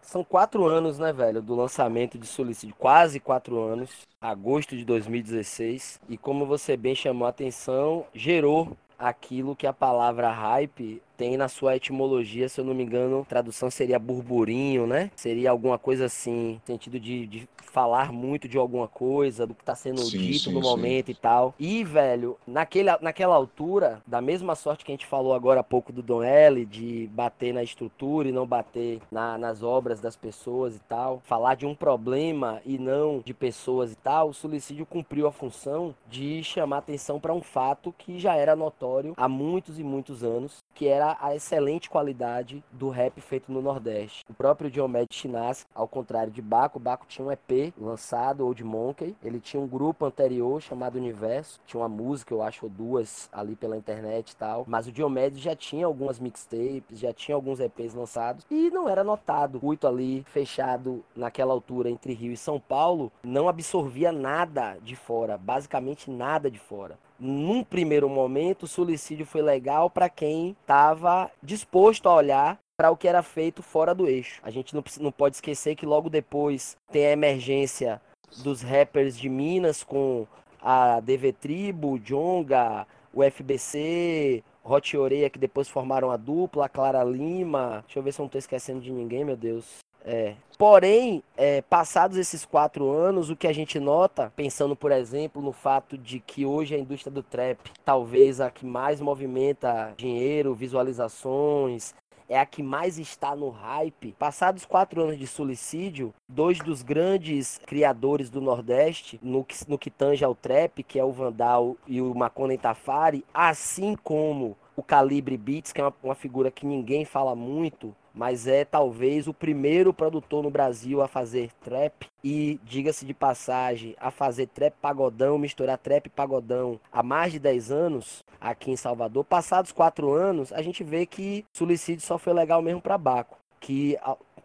São quatro anos, né, velho, do lançamento de Suicídio. Quase quatro anos, agosto de 2016. E como você bem chamou a atenção, gerou aquilo que a palavra hype tem na sua etimologia, se eu não me engano, tradução seria burburinho, né? Seria alguma coisa assim, sentido de, de falar muito de alguma coisa, do que está sendo sim, dito sim, no sim. momento e tal. E, velho, naquele, naquela altura, da mesma sorte que a gente falou agora há pouco do Don L, de bater na estrutura e não bater na, nas obras das pessoas e tal, falar de um problema e não de pessoas e tal, o suicídio cumpriu a função de chamar atenção para um fato que já era notório há muitos e muitos anos, que era a excelente qualidade do rap feito no Nordeste. O próprio Diomedes Chinaski, ao contrário de Baco, Baco tinha um EP lançado, Old Monkey, ele tinha um grupo anterior chamado Universo, tinha uma música, eu acho, ou duas ali pela internet e tal, mas o Diomedes já tinha algumas mixtapes, já tinha alguns EPs lançados e não era notado. Muito ali, fechado naquela altura entre Rio e São Paulo, não absorvia nada de fora, basicamente nada de fora num primeiro momento, o suicídio foi legal para quem estava disposto a olhar para o que era feito fora do eixo. A gente não, não pode esquecer que logo depois tem a emergência dos rappers de Minas com a DV Tribo, Jonga, o FBC, Hot Oreia, que depois formaram a dupla, a Clara Lima. Deixa eu ver se eu não estou esquecendo de ninguém, meu Deus. É. Porém, é, passados esses quatro anos, o que a gente nota, pensando, por exemplo, no fato de que hoje a indústria do trap, talvez a que mais movimenta dinheiro, visualizações, é a que mais está no hype. Passados quatro anos de suicídio, dois dos grandes criadores do Nordeste, no que, no que tange ao trap, que é o Vandal e o Maconen Tafari, assim como o Calibre Beats, que é uma, uma figura que ninguém fala muito, mas é talvez o primeiro produtor no Brasil a fazer trap e, diga-se de passagem, a fazer trap pagodão, misturar trap pagodão há mais de 10 anos aqui em Salvador. Passados quatro anos, a gente vê que Suicídio só foi legal mesmo para Baco, que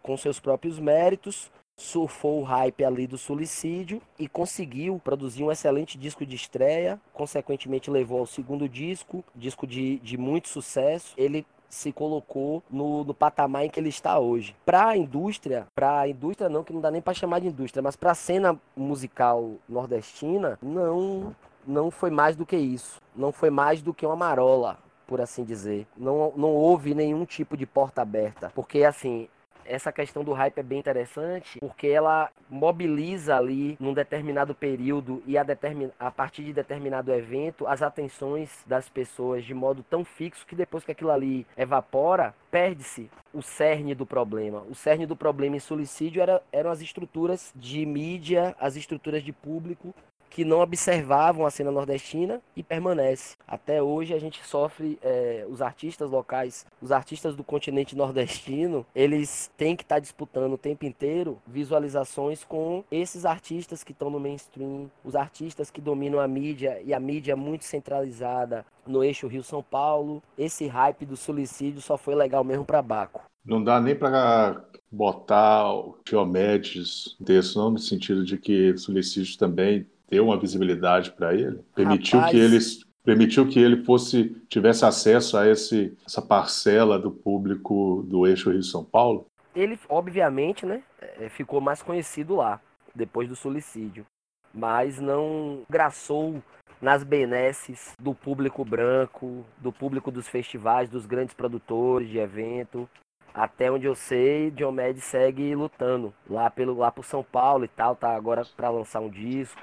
com seus próprios méritos surfou o hype ali do suicídio e conseguiu produzir um excelente disco de estreia, consequentemente levou ao segundo disco, disco de, de muito sucesso. Ele se colocou no, no patamar em que ele está hoje. Para a indústria, para a indústria não, que não dá nem para chamar de indústria, mas para a cena musical nordestina, não não foi mais do que isso. Não foi mais do que uma marola, por assim dizer. Não, não houve nenhum tipo de porta aberta. Porque, assim, essa questão do hype é bem interessante porque ela mobiliza ali num determinado período e a, determin... a partir de determinado evento as atenções das pessoas de modo tão fixo que depois que aquilo ali evapora, perde-se o cerne do problema. O cerne do problema em suicídio era, eram as estruturas de mídia, as estruturas de público que não observavam a cena nordestina e permanece. Até hoje a gente sofre, é, os artistas locais, os artistas do continente nordestino, eles têm que estar tá disputando o tempo inteiro visualizações com esses artistas que estão no mainstream, os artistas que dominam a mídia e a mídia muito centralizada no eixo Rio-São Paulo. Esse hype do suicídio só foi legal mesmo para Baco. Não dá nem para botar o Diomedes desse, não, no sentido de que suicídio também deu uma visibilidade para ele, permitiu Rapaz... que eles permitiu que ele fosse tivesse acesso a esse, essa parcela do público do eixo Rio São Paulo. Ele obviamente, né, é, ficou mais conhecido lá depois do suicídio, mas não graçou nas benesses do público branco, do público dos festivais, dos grandes produtores de evento. Até onde eu sei, Diomedes segue lutando lá pelo lá por São Paulo e tal, tá agora para lançar um disco,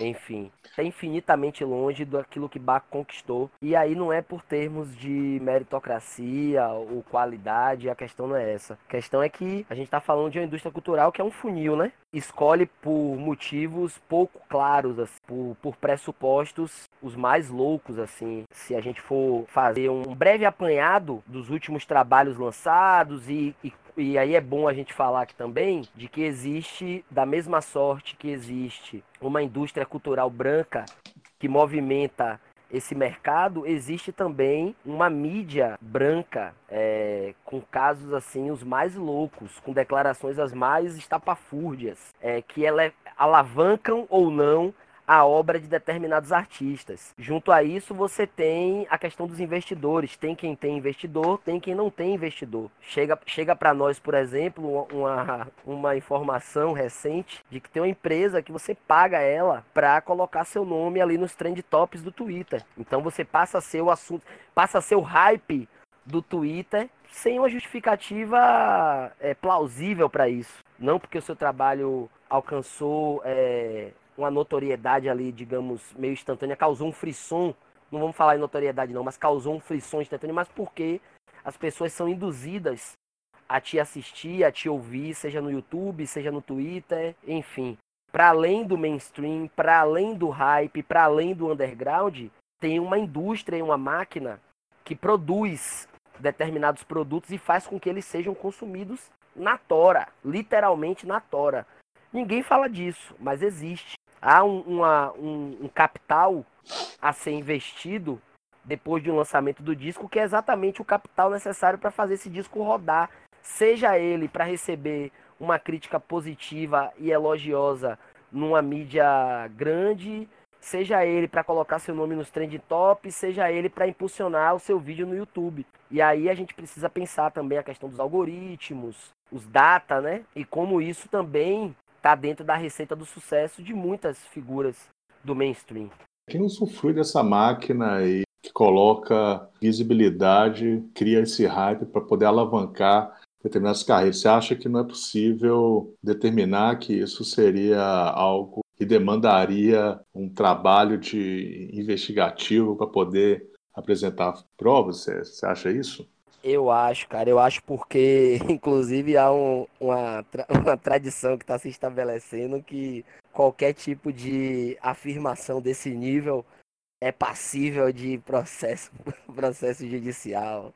enfim está infinitamente longe daquilo que Bach conquistou. E aí não é por termos de meritocracia ou qualidade, a questão não é essa. A questão é que a gente está falando de uma indústria cultural que é um funil, né? Escolhe por motivos pouco claros, assim, por, por pressupostos os mais loucos, assim. Se a gente for fazer um breve apanhado dos últimos trabalhos lançados e, e e aí é bom a gente falar aqui também de que existe, da mesma sorte que existe uma indústria cultural branca que movimenta esse mercado, existe também uma mídia branca é, com casos assim os mais loucos, com declarações as mais estapafúrdias, é, que ela alavancam ou não a obra de determinados artistas. Junto a isso, você tem a questão dos investidores. Tem quem tem investidor, tem quem não tem investidor. Chega, chega para nós, por exemplo, uma, uma informação recente de que tem uma empresa que você paga ela para colocar seu nome ali nos trend tops do Twitter. Então você passa a ser o assunto, passa a ser o hype do Twitter sem uma justificativa é, plausível para isso. Não porque o seu trabalho alcançou é, uma notoriedade ali, digamos, meio instantânea, causou um frisson, não vamos falar em notoriedade não, mas causou um frisson instantâneo, mas porque as pessoas são induzidas a te assistir, a te ouvir, seja no YouTube, seja no Twitter, enfim. Para além do mainstream, para além do hype, para além do underground, tem uma indústria e uma máquina que produz determinados produtos e faz com que eles sejam consumidos na tora, literalmente na tora. Ninguém fala disso, mas existe há um, uma, um, um capital a ser investido depois de um lançamento do disco, que é exatamente o capital necessário para fazer esse disco rodar, seja ele para receber uma crítica positiva e elogiosa numa mídia grande, seja ele para colocar seu nome nos trend top, seja ele para impulsionar o seu vídeo no YouTube. E aí a gente precisa pensar também a questão dos algoritmos, os data, né? E como isso também está dentro da receita do sucesso de muitas figuras do mainstream. Quem usufrui dessa máquina aí que coloca visibilidade, cria esse hype para poder alavancar determinadas carreiras. Você acha que não é possível determinar que isso seria algo que demandaria um trabalho de investigativo para poder apresentar provas? Você acha isso? Eu acho, cara, eu acho porque, inclusive, há um, uma, uma tradição que está se estabelecendo que qualquer tipo de afirmação desse nível é passível de processo, processo judicial.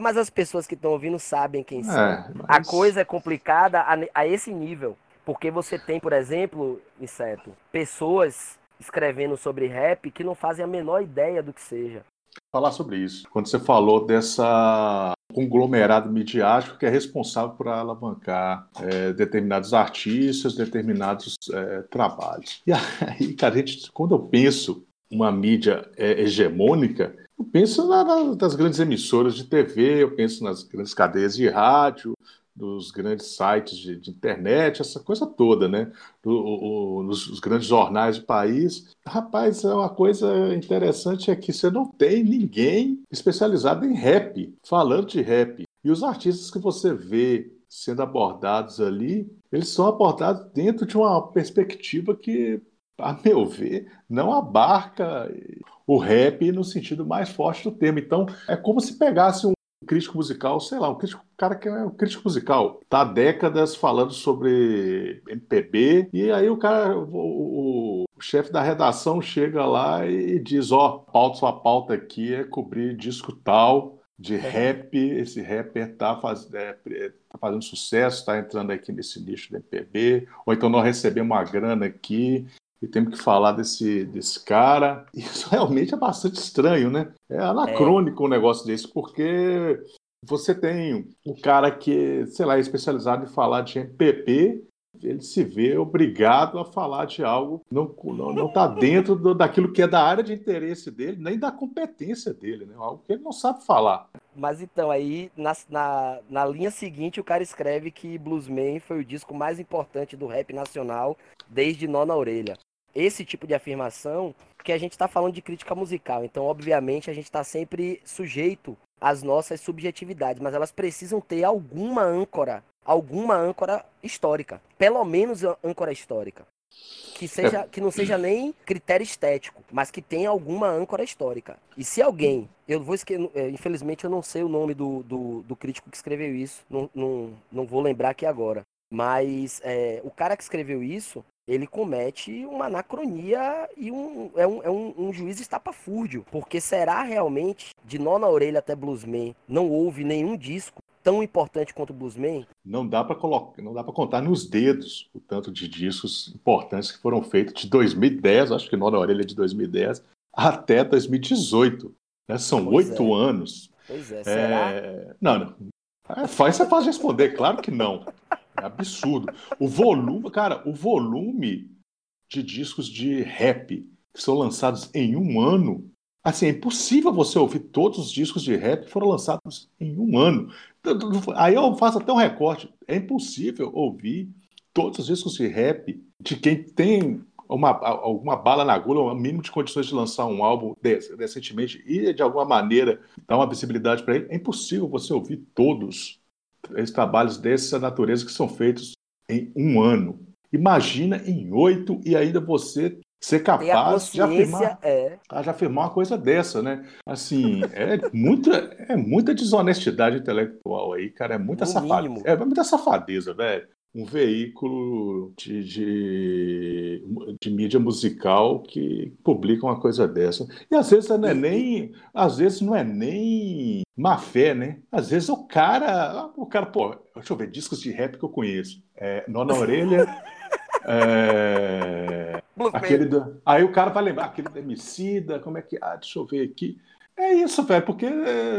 Mas as pessoas que estão ouvindo sabem quem é, são. Mas... A coisa é complicada a, a esse nível. Porque você tem, por exemplo, Inseto, pessoas escrevendo sobre rap que não fazem a menor ideia do que seja. Falar sobre isso. Quando você falou dessa conglomerado midiático que é responsável por alavancar é, determinados artistas, determinados é, trabalhos. E aí, cara, gente, quando eu penso uma mídia é, hegemônica, eu penso na, na, nas grandes emissoras de TV, eu penso nas grandes cadeias de rádio, dos grandes sites de, de, internet, essa coisa toda, né? Do, o, nos grandes jornais do país. Rapaz, é uma coisa interessante é que você não tem ninguém especializado em rap, falando de rap. E os artistas que você vê sendo abordados ali, eles são abordados dentro de uma perspectiva que, a meu ver, não abarca o rap no sentido mais forte do termo. Então, é como se pegasse um crítico musical, sei lá, um crítico, cara que é um crítico musical, tá há décadas falando sobre MPB, e aí o cara, o, o, o chefe da redação chega lá e diz, ó, oh, pauta, sua pauta aqui é cobrir disco tal, de é. rap, esse rapper tá, faz, é, tá fazendo sucesso, tá entrando aqui nesse nicho do MPB, ou então nós recebemos uma grana aqui, e temos que falar desse, desse cara. Isso realmente é bastante estranho, né? É anacrônico é. um negócio desse, porque você tem o cara que, sei lá, é especializado em falar de MPP, ele se vê obrigado a falar de algo não não, não está dentro do, daquilo que é da área de interesse dele, nem da competência dele, né? Algo que ele não sabe falar. Mas então, aí na, na, na linha seguinte o cara escreve que Bluesman foi o disco mais importante do rap nacional desde Nó na Orelha esse tipo de afirmação que a gente está falando de crítica musical. Então, obviamente, a gente está sempre sujeito às nossas subjetividades, mas elas precisam ter alguma âncora, alguma âncora histórica, pelo menos âncora histórica. Que, seja, que não seja nem critério estético, mas que tenha alguma âncora histórica. E se alguém, eu vou esquecer, é, infelizmente eu não sei o nome do, do, do crítico que escreveu isso, não, não, não vou lembrar aqui agora. Mas é, o cara que escreveu isso, ele comete uma anacronia e um, é, um, é um, um juiz estapafúrdio. Porque será realmente, de nó na orelha até Bluesman, não houve nenhum disco tão importante quanto o Bluesman? Não dá para colocar, não dá para contar nos dedos o tanto de discos importantes que foram feitos de 2010, acho que nó na orelha de 2010, até 2018. Né? São oito é. anos. Pois é, será? É... Não, não. É, fácil, é fácil responder, claro que não. É absurdo. O volume, cara, o volume de discos de rap que são lançados em um ano. Assim, é impossível você ouvir todos os discos de rap que foram lançados em um ano. Aí eu faço até um recorte. É impossível ouvir todos os discos de rap de quem tem uma, alguma bala na agulha, um mínimo de condições de lançar um álbum recentemente e de alguma maneira dar uma visibilidade para ele. É impossível você ouvir todos trabalhos dessa natureza que são feitos em um ano. Imagina em oito e ainda você ser capaz de afirmar, é. de afirmar uma coisa dessa, né? Assim, é muita, é muita desonestidade intelectual aí, cara. É muita, safadeza, é muita safadeza, velho um veículo de, de, de, mídia musical que publica uma coisa dessa. E às vezes não é nem, às vezes não é nem má fé, né? Às vezes o cara, o cara, pô, deixa eu ver, discos de rap que eu conheço. É, Nó na Orelha. é, aquele do, aí o cara vai lembrar aquele da Emicida, como é que. Ah, deixa eu ver aqui. É isso, velho, porque,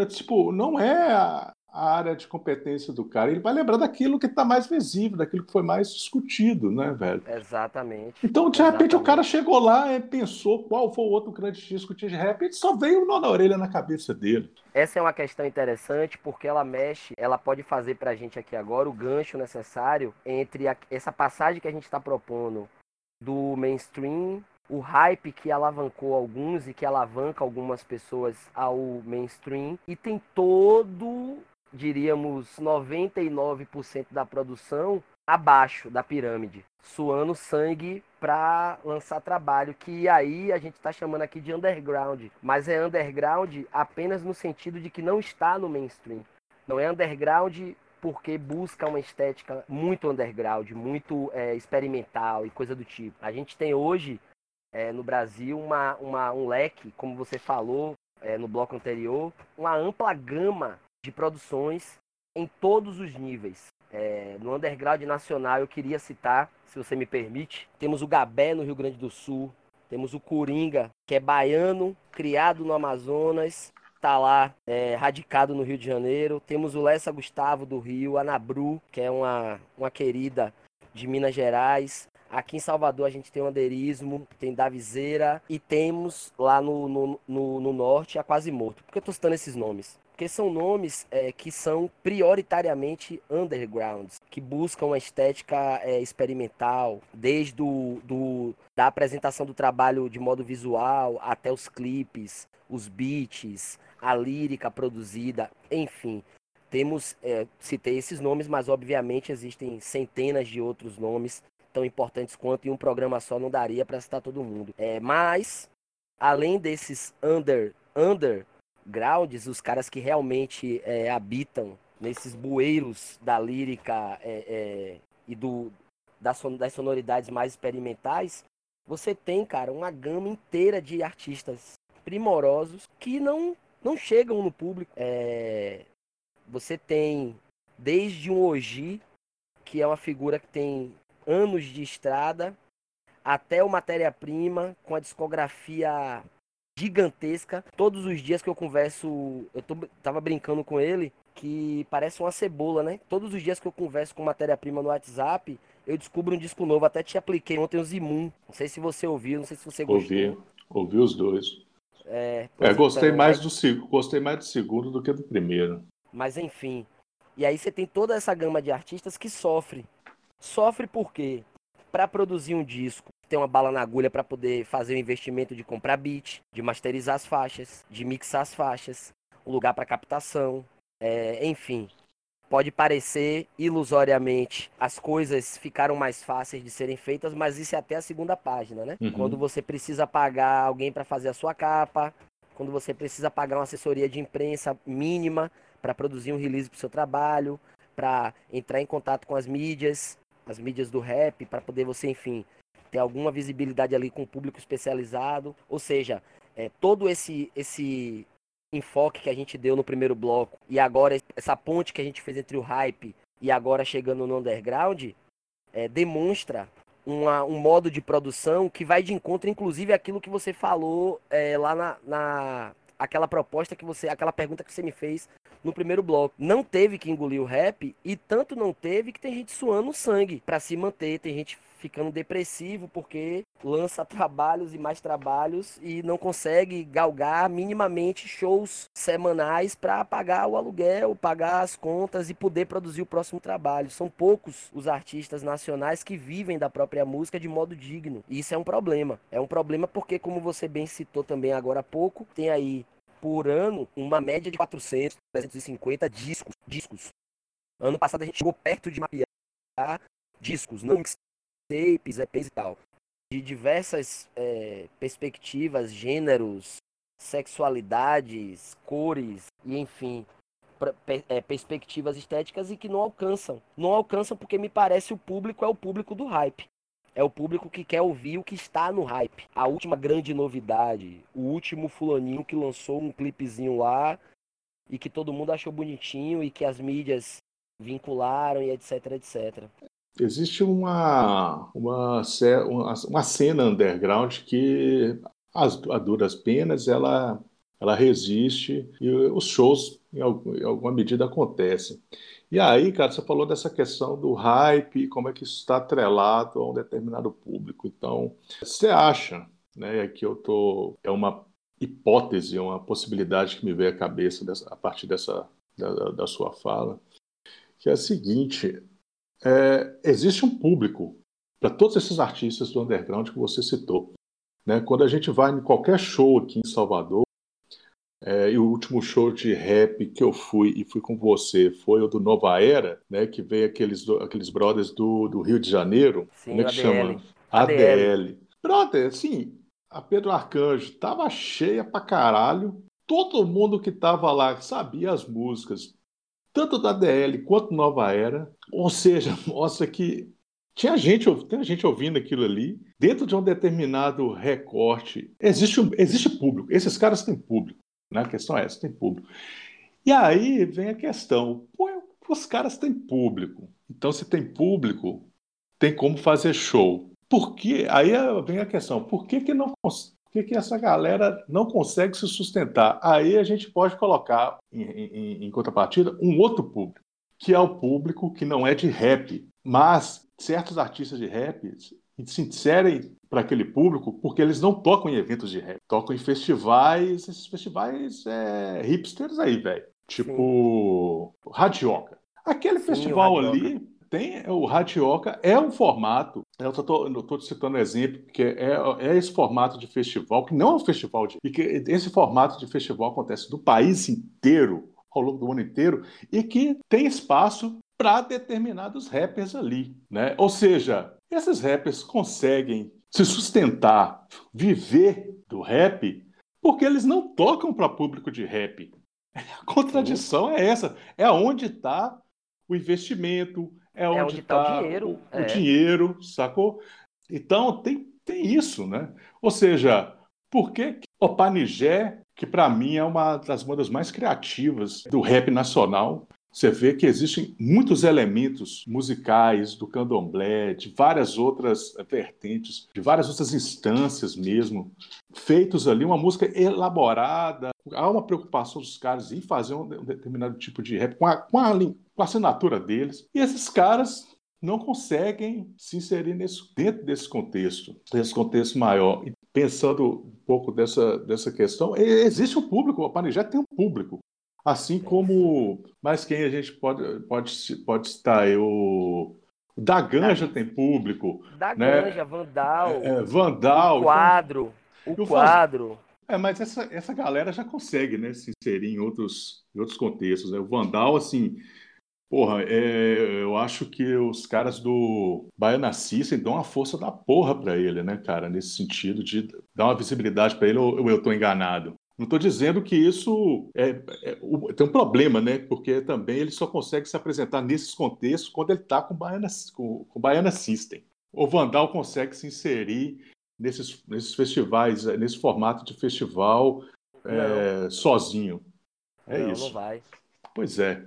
tipo, não é a, área de competência do cara, ele vai lembrar daquilo que está mais visível, daquilo que foi mais discutido, né, velho? Exatamente. Então, de repente, o cara chegou lá e pensou qual foi o outro grande disco de rap, e só veio o nó na orelha na cabeça dele. Essa é uma questão interessante porque ela mexe, ela pode fazer para a gente aqui agora o gancho necessário entre a, essa passagem que a gente está propondo do mainstream o hype que alavancou alguns e que alavanca algumas pessoas ao mainstream e tem todo diríamos, 99% da produção abaixo da pirâmide, suando sangue para lançar trabalho, que aí a gente está chamando aqui de underground, mas é underground apenas no sentido de que não está no mainstream. Não é underground porque busca uma estética muito underground, muito é, experimental e coisa do tipo. A gente tem hoje é, no Brasil uma, uma, um leque, como você falou é, no bloco anterior, uma ampla gama de produções em todos os níveis. É, no underground nacional, eu queria citar, se você me permite, temos o Gabé no Rio Grande do Sul, temos o Coringa, que é baiano, criado no Amazonas, tá lá é, radicado no Rio de Janeiro. Temos o Lessa Gustavo do Rio, a Nabru, que é uma, uma querida de Minas Gerais. Aqui em Salvador a gente tem o Anderismo, tem Davizeira e temos lá no, no, no, no norte a Quase Morto. Por que eu tô citando esses nomes? Porque são nomes é, que são prioritariamente undergrounds, que buscam uma estética é, experimental, desde do, do, da apresentação do trabalho de modo visual até os clipes, os beats, a lírica produzida, enfim. Temos, é, citei esses nomes, mas obviamente existem centenas de outros nomes tão importantes quanto em um programa só não daria para citar todo mundo. É, mas, além desses under, undergrounds, os caras que realmente é, habitam nesses bueiros da lírica é, é e do, das, das sonoridades mais experimentais, você tem, cara, uma gama inteira de artistas primorosos que não, não chegam no público. É, você tem desde um Oji, que é uma figura que tem anos de estrada, até o Matéria-Prima, com a discografia gigantesca. Todos os dias que eu converso, eu tô, tava brincando com ele, que parece uma cebola, né? Todos os dias que eu converso com Matéria-Prima no WhatsApp, eu descubro um disco novo. Até te apliquei ontem o Zimun. Não sei se você ouviu, não sei se você gostou. Ouvi, ouvi os dois. É, é gostei, então, mais do, gostei mais do segundo do que do primeiro. Mas enfim. E aí você tem toda essa gama de artistas que sofre. Sofre por quê? Para produzir um disco, tem uma bala na agulha para poder fazer o investimento de comprar beat, de masterizar as faixas, de mixar as faixas, um lugar para captação, é, enfim. Pode parecer ilusoriamente as coisas ficaram mais fáceis de serem feitas, mas isso é até a segunda página, né? Uhum. Quando você precisa pagar alguém para fazer a sua capa, quando você precisa pagar uma assessoria de imprensa mínima para produzir um release para o seu trabalho, para entrar em contato com as mídias, as mídias do rap, para poder você, enfim, ter alguma visibilidade ali com o público especializado. Ou seja, é, todo esse, esse enfoque que a gente deu no primeiro bloco e agora essa ponte que a gente fez entre o hype e agora chegando no underground é, demonstra uma, um modo de produção que vai de encontro, inclusive, aquilo que você falou é, lá na, na aquela proposta que você, aquela pergunta que você me fez no primeiro bloco. Não teve que engolir o rap e tanto não teve que tem gente suando sangue para se manter, tem gente ficando depressivo porque lança trabalhos e mais trabalhos e não consegue galgar minimamente shows semanais para pagar o aluguel, pagar as contas e poder produzir o próximo trabalho. São poucos os artistas nacionais que vivem da própria música de modo digno. E isso é um problema. É um problema porque, como você bem citou também agora há pouco, tem aí por ano uma média de 400, 350 discos. discos. Ano passado a gente chegou perto de mapear discos, não tapes, EPs e tal. De diversas é, perspectivas, gêneros, sexualidades, cores e enfim, é, perspectivas estéticas e que não alcançam. Não alcançam porque me parece o público é o público do hype. É o público que quer ouvir o que está no hype. A última grande novidade, o último fulaninho que lançou um clipezinho lá e que todo mundo achou bonitinho e que as mídias vincularam e etc, etc. Existe uma, uma, uma cena underground que, a duras penas, ela, ela resiste e os shows, em alguma medida, acontecem. E aí, cara, você falou dessa questão do hype como é que isso está atrelado a um determinado público. Então, você acha, né, que eu tô é uma hipótese, uma possibilidade que me veio à cabeça dessa, a partir dessa da, da sua fala, que é a seguinte: é, existe um público para todos esses artistas do underground que você citou. Né? Quando a gente vai em qualquer show aqui em Salvador, é, e o último show de rap que eu fui e fui com você foi o do Nova Era, né? Que veio aqueles, aqueles brothers do, do Rio de Janeiro. Sim, como é que ADL. chama? ADL. ADL. Brother, assim, a Pedro Arcanjo tava cheia pra caralho. Todo mundo que tava lá sabia as músicas, tanto da DL quanto Nova Era. Ou seja, mostra que tinha gente, tem gente ouvindo aquilo ali, dentro de um determinado recorte. Existe, existe público, esses caras têm público, né? a questão é essa: tem público. E aí vem a questão: pô, os caras têm público. Então, se tem público, tem como fazer show. Por? Aí vem a questão: por que, que não que, que essa galera não consegue se sustentar? Aí a gente pode colocar em, em, em contrapartida um outro público, que é o público que não é de rap, mas certos artistas de rap se inserem para aquele público porque eles não tocam em eventos de rap, tocam em festivais, esses festivais é, hipsters aí, velho. Tipo Sim. Radioca. Aquele Sim, festival ali tem o Radioca, é um formato. Eu estou te citando um exemplo, que é, é, esse formato de festival, que não é um festival de. E que esse formato de festival acontece do país inteiro, ao longo do ano inteiro, e que tem espaço para determinados rappers ali. Né? Ou seja, esses rappers conseguem se sustentar, viver do rap, porque eles não tocam para público de rap. A contradição é essa. É onde está o investimento, é, é onde está tá o dinheiro. O, é. o, dinheiro, sacou? Então tem, tem isso, né? Ou seja, por que o Panigé, que para mim é uma das bandas mais criativas do rap nacional, você vê que existem muitos elementos musicais do candomblé, de várias outras vertentes, de várias outras instâncias mesmo, feitos ali, uma música elaborada. Há uma preocupação dos caras em fazer um determinado tipo de rap com a, com a, com a assinatura deles. E esses caras não conseguem se inserir nesse, dentro desse contexto, desse contexto maior. E pensando um pouco dessa, dessa questão, existe um público, o Panijé tem um público. Assim como, mas quem a gente pode, pode, pode citar? O, da Ganja tem público. Da né? Ganja, Vandal. É, é, Vandal. O quadro. Então, o quadro. É, mas essa, essa galera já consegue né, se inserir em outros, em outros contextos. Né? O Vandal, assim, porra, é, eu acho que os caras do Baiana System dão uma força da porra para ele, né, cara, nesse sentido de dar uma visibilidade para ele, ou, ou eu estou enganado? Não estou dizendo que isso é, é, tem um problema, né? Porque também ele só consegue se apresentar nesses contextos quando ele está com Baiana, com, com Baiana System. O Vandal consegue se inserir nesses, nesses festivais, nesse formato de festival é, sozinho. É não, isso. Não vai. Pois é.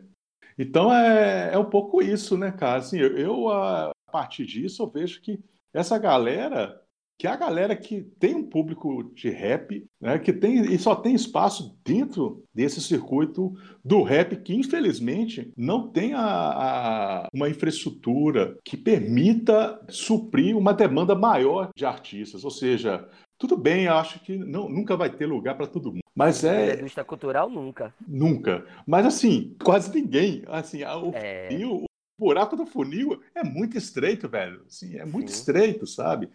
Então é, é um pouco isso, né, cara? Assim, eu, eu, a partir disso, eu vejo que essa galera que é a galera que tem um público de rap, né, que tem e só tem espaço dentro desse circuito do rap que infelizmente não tem a, a, uma infraestrutura que permita suprir uma demanda maior de artistas, ou seja, tudo bem, acho que não, nunca vai ter lugar para todo mundo. Mas é. indústria cultural nunca. Nunca. Mas assim, quase ninguém. Assim, o, é buraco do funil é muito estreito, velho. Assim, é muito Sim. estreito, sabe?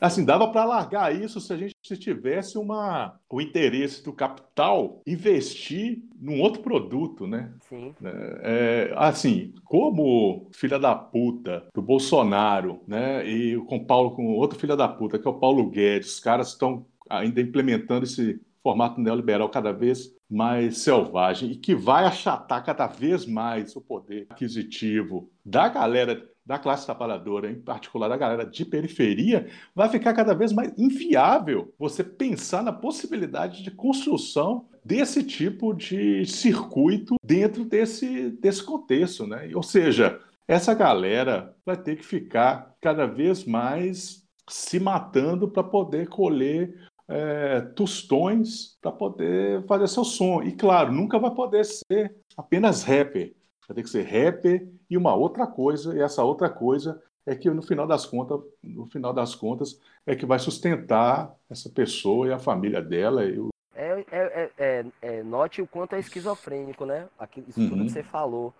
Assim, dava para largar isso se a gente se tivesse uma, o interesse do capital investir num outro produto, né? Sim. É, é assim, como filha da puta do Bolsonaro, né? E com Paulo, com outro filho da puta, que é o Paulo Guedes, os caras estão ainda implementando esse formato neoliberal cada vez mais selvagem e que vai achatar cada vez mais o poder aquisitivo da galera da classe trabalhadora, em particular da galera de periferia, vai ficar cada vez mais inviável você pensar na possibilidade de construção desse tipo de circuito dentro desse, desse contexto, né? Ou seja, essa galera vai ter que ficar cada vez mais se matando para poder colher é, tostões para poder fazer seu som. E claro, nunca vai poder ser apenas rapper. Vai ter que ser rapper e uma outra coisa, e essa outra coisa é que no final das contas, no final das contas, é que vai sustentar essa pessoa e a família dela. E o... é, é, é, é, note o quanto é esquizofrênico, né? Aqui, isso uhum. tudo que você falou.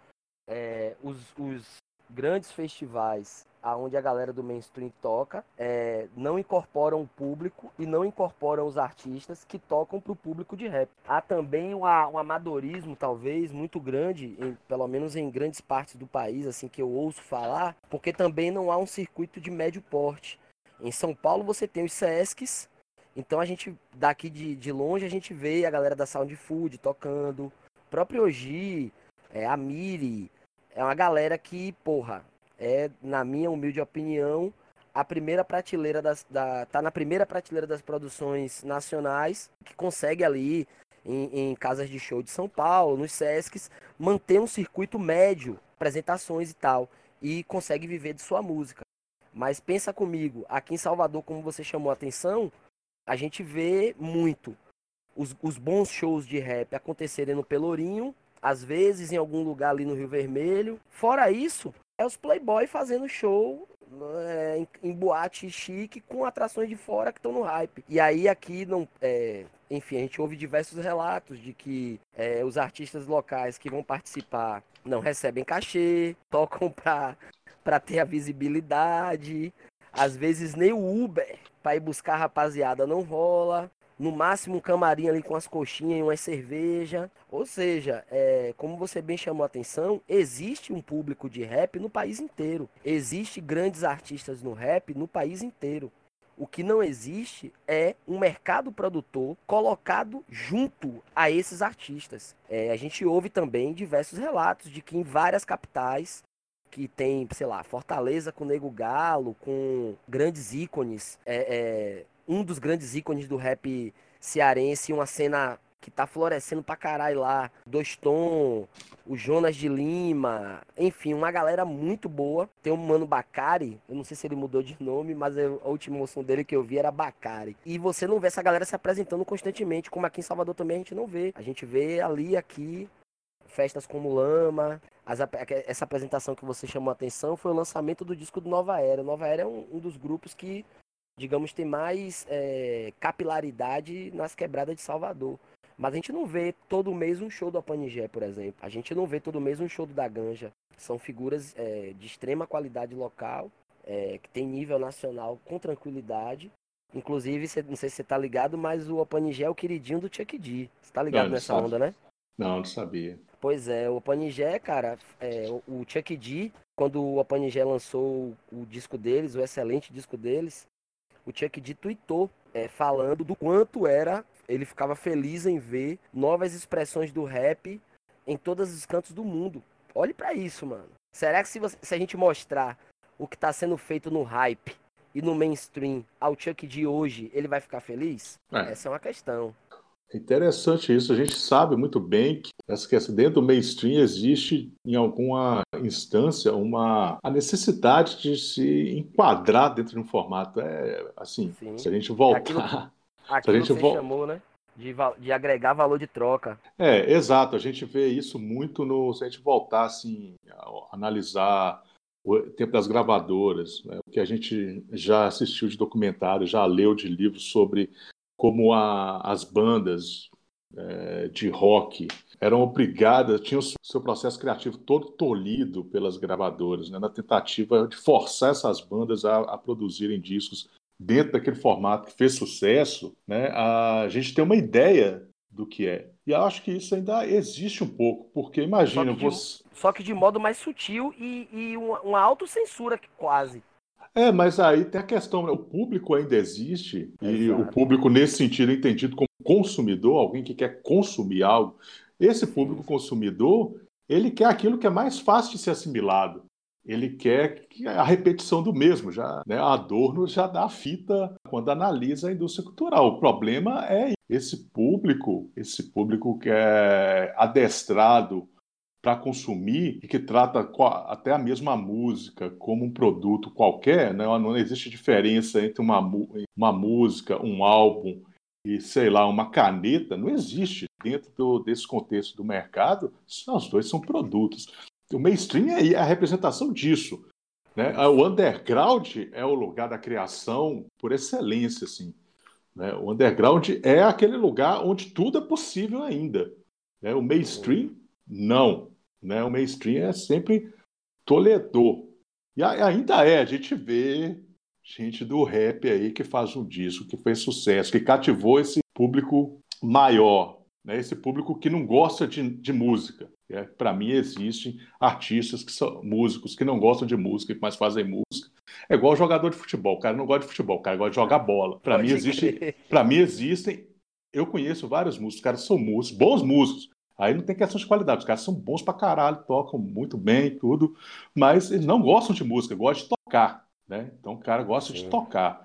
É, os, os grandes festivais aonde a galera do mainstream toca, é, não incorporam o público e não incorporam os artistas que tocam para o público de rap. Há também um, amadorismo, talvez, muito grande, em, pelo menos em grandes partes do país, assim que eu ouço falar, porque também não há um circuito de médio porte. Em São Paulo você tem os Sescs, então a gente, daqui de, de longe, a gente vê a galera da Sound Food tocando, próprio Oji, é, a Miri, é uma galera que, porra, é, na minha humilde opinião, a primeira prateleira das, da, tá na primeira prateleira das produções nacionais, que consegue ali em, em casas de show de São Paulo, nos Sescs, mantém um circuito médio, apresentações e tal, e consegue viver de sua música. Mas pensa comigo, aqui em Salvador, como você chamou a atenção, a gente vê muito os, os bons shows de rap acontecerem no Pelourinho, às vezes em algum lugar ali no Rio Vermelho. Fora isso, é os Playboy fazendo show é, em, em, boate chique com atrações de fora que estão no hype. E aí aqui não. É, enfim, a gente ouve diversos relatos de que é, os artistas locais que vão participar não recebem cachê, tocam pra, ter a visibilidade. Às vezes nem o Uber para ir buscar a rapaziada não rola no máximo um camarim ali com as coxinhas e uma cerveja. Ou seja, é, como você bem chamou a atenção, existe um público de rap no país inteiro. Existe grandes artistas no rap no país inteiro. O que não existe é um mercado produtor colocado junto a esses artistas. É, a gente ouve também diversos relatos de que em várias capitais que tem, sei lá, Fortaleza com Nego Galo, com grandes ícones, é, é, um dos grandes ícones do rap cearense, uma cena que tá florescendo pra caralho lá. Dois Tom, o Jonas de Lima, enfim, uma galera muito boa. Tem o Mano Bacari, eu não sei se ele mudou de nome, mas a última moção dele que eu vi era Bacari. E você não vê essa galera se apresentando constantemente, como aqui em Salvador também a gente não vê. A gente vê ali, aqui, festas como Lama. As, essa apresentação que você chamou a atenção foi o lançamento do disco do Nova Era. Nova Era é um, um dos grupos que digamos, tem mais é, capilaridade nas quebradas de Salvador. Mas a gente não vê todo mês um show do Apanigé, por exemplo. A gente não vê todo mês um show do da Ganja. São figuras é, de extrema qualidade local, é, que tem nível nacional com tranquilidade. Inclusive, cê, não sei se você tá ligado, mas o Apanigé é o queridinho do Chuck D. Você tá ligado não, nessa sabe. onda, né? Não, não sabia. Pois é, o Apanigé, cara, é, o Chuck D, quando o Apanigé lançou o disco deles, o excelente disco deles, o Chuck D tweetou é, falando do quanto era, ele ficava feliz em ver novas expressões do rap em todos os cantos do mundo. Olhe para isso, mano. Será que se, você, se a gente mostrar o que está sendo feito no hype e no mainstream ao Chuck de hoje, ele vai ficar feliz? É. Essa é uma questão. É interessante isso. A gente sabe muito bem que dentro do mainstream existe em alguma instância uma a necessidade de se enquadrar dentro de um formato. É assim, Sim. se a gente voltar, aquilo, aquilo a gente você chamou, né? De, de, agregar valor de troca. É, exato. A gente vê isso muito no. Se a gente voltar assim, a analisar o tempo das gravadoras, né, o que a gente já assistiu de documentário, já leu de livros sobre como a, as bandas é, de rock eram obrigadas, tinham o seu processo criativo todo tolhido pelas gravadoras, né, na tentativa de forçar essas bandas a, a, produzirem discos dentro daquele formato que fez sucesso, né, a gente tem uma ideia do que é. E acho que isso ainda existe um pouco, porque imagina só você. De, só que de modo mais sutil e, e uma, uma autocensura quase. É, mas aí tem a questão, né? o público ainda existe, e o público, nesse sentido, é entendido como consumidor, alguém que quer consumir algo. Esse público consumidor, ele quer aquilo que é mais fácil de ser assimilado. Ele quer a repetição do mesmo. Já, né? Adorno já dá a fita quando analisa a indústria cultural. O problema é esse público, esse público que é adestrado para consumir e que trata até a mesma música como um produto qualquer, né? não existe diferença entre uma, uma música, um álbum e, sei lá, uma caneta, não existe dentro do, desse contexto do mercado, os dois são produtos. O mainstream é a representação disso. Né? O underground é o lugar da criação por excelência, assim. Né? O underground é aquele lugar onde tudo é possível ainda. Né? O mainstream, não. Né? O mainstream é sempre toledor. E ainda é, a gente vê gente do rap aí que faz um disco que fez sucesso, que cativou esse público maior, né? esse público que não gosta de, de música. É, Para mim, existem artistas que são músicos que não gostam de música, mas fazem música. É igual jogador de futebol. O cara não gosta de futebol, o cara gosta de jogar bola. Para mim, existe, para mim, existem. Eu conheço vários músicos, os caras são músicos, bons músicos, Aí não tem questão de qualidade. Os caras são bons pra caralho, tocam muito bem tudo, mas eles não gostam de música, gostam de tocar, né? Então o cara gosta Sim. de tocar.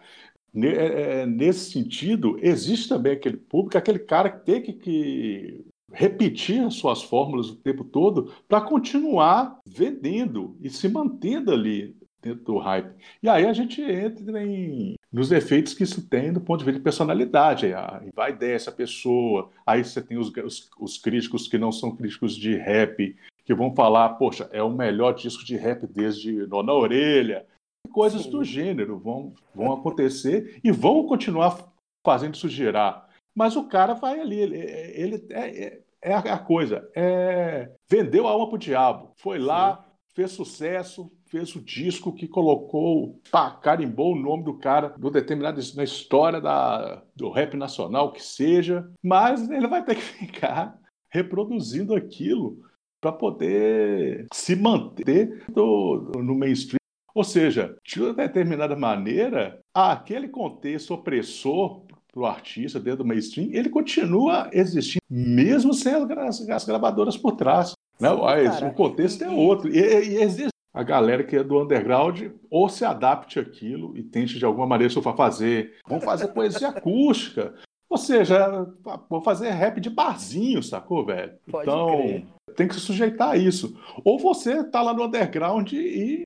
é, é, nesse sentido, existe também aquele público, aquele cara que tem que, que repetir as suas fórmulas o tempo todo para continuar vendendo e se mantendo ali dentro do hype. E aí a gente entra em, nos efeitos que isso tem do ponto de vista de personalidade. Aí vai dessa pessoa, aí você tem os, os, os, críticos que não são críticos de rap, que vão falar, poxa, é o melhor disco de rap desde Nona Orelha. Coisas Sim. do gênero vão, vão acontecer e vão continuar fazendo isso girar. Mas o cara vai ali, ele, ele é, é, é a coisa, é, vendeu a alma pro diabo, foi lá, Sim. fez sucesso, fez o disco que colocou, pá, carimbou o nome do cara do determinado na história da, do rap nacional, que seja, mas ele vai ter que ficar reproduzindo aquilo para poder se manter do, no mainstream. Ou seja, de uma determinada maneira, aquele contexto opressor para o artista dentro do mainstream, ele continua existindo, mesmo sem as, as gravadoras por trás. Né? Sim, o contexto é outro. E, e, existe a galera que é do underground ou se adapte àquilo e tente de alguma maneira fazer. Vamos fazer poesia acústica. Ou seja, vou fazer rap de barzinho, sacou, velho? Pode então, crer. tem que se sujeitar a isso. Ou você tá lá no underground e,